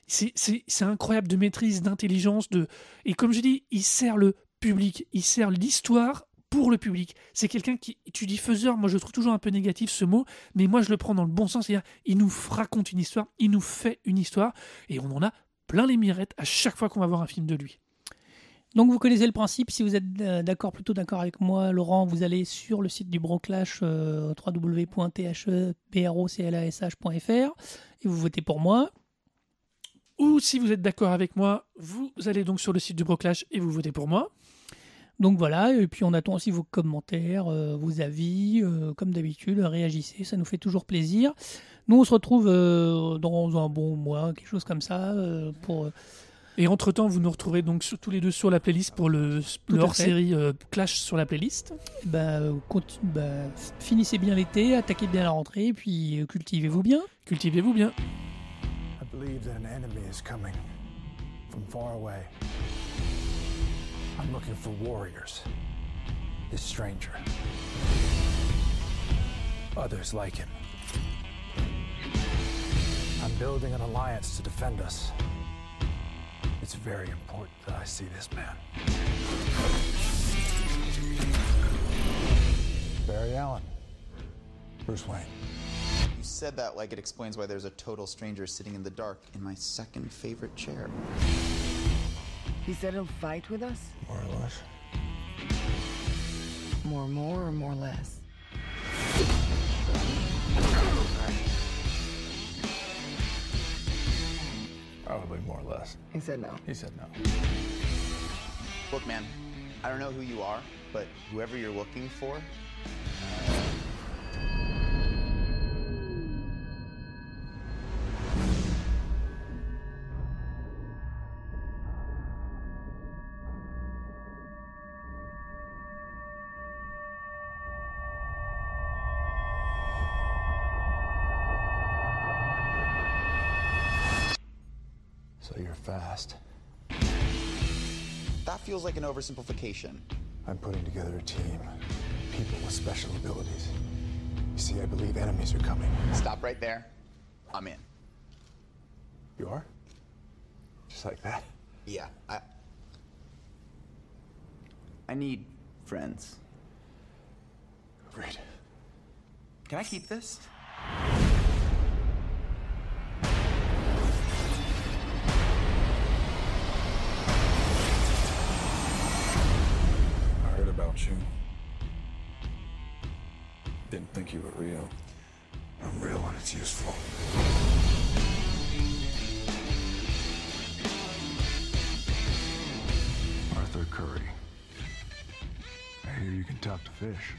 c'est incroyable de maîtrise, d'intelligence, de et comme je dis, il sert le public, il sert l'histoire pour le public. C'est quelqu'un qui, tu dis faiseur, moi je trouve toujours un peu négatif ce mot, mais moi je le prends dans le bon sens, c'est-à-dire il nous raconte une histoire, il nous fait une histoire, et on en a plein les mirettes à chaque fois qu'on va voir un film de lui. Donc vous connaissez le principe, si vous êtes euh, d'accord, plutôt d'accord avec moi, Laurent, vous allez sur le site du Broclash, euh, www.thebroclash.fr, et vous votez pour moi. Ou si vous êtes d'accord avec moi, vous allez donc sur le site du Broclash et vous votez pour moi. Donc voilà, et puis on attend aussi vos commentaires, euh, vos avis, euh, comme d'habitude, réagissez, ça nous fait toujours plaisir. Nous on se retrouve euh, dans un bon mois, quelque chose comme ça, euh, pour... Et entre-temps, vous nous retrouvez donc sur- tous les deux sur la playlist pour le, le hors-série euh, Clash sur la playlist. bah, bah, finissez bien l'été, attaquez bien la rentrée, et puis euh, cultivez-vous bien. Cultivez-vous bien. I believe that an enemy is coming from far away. I'm looking for warriors. This stranger. Others like him. I'm building an alliance to defend us. It's very important that I see this man. Barry Allen. Bruce Wayne. You said that like it explains why there's a total stranger sitting in the dark in my second favorite chair. He said he'll fight with us? More or less. More more or more less? Probably more or less. He said no. He said no. Look, man, I don't know who you are, but whoever you're looking for, uh, that feels like an oversimplification. I'm putting together a team. People with special abilities. You see, I believe enemies are coming. Stop right there. I'm in. You are? Just like that? Yeah, I. I need friends. Great. Can I keep this? You. Didn't think you were real. I'm real when it's useful. Arthur Curry. I hear you can talk to fish.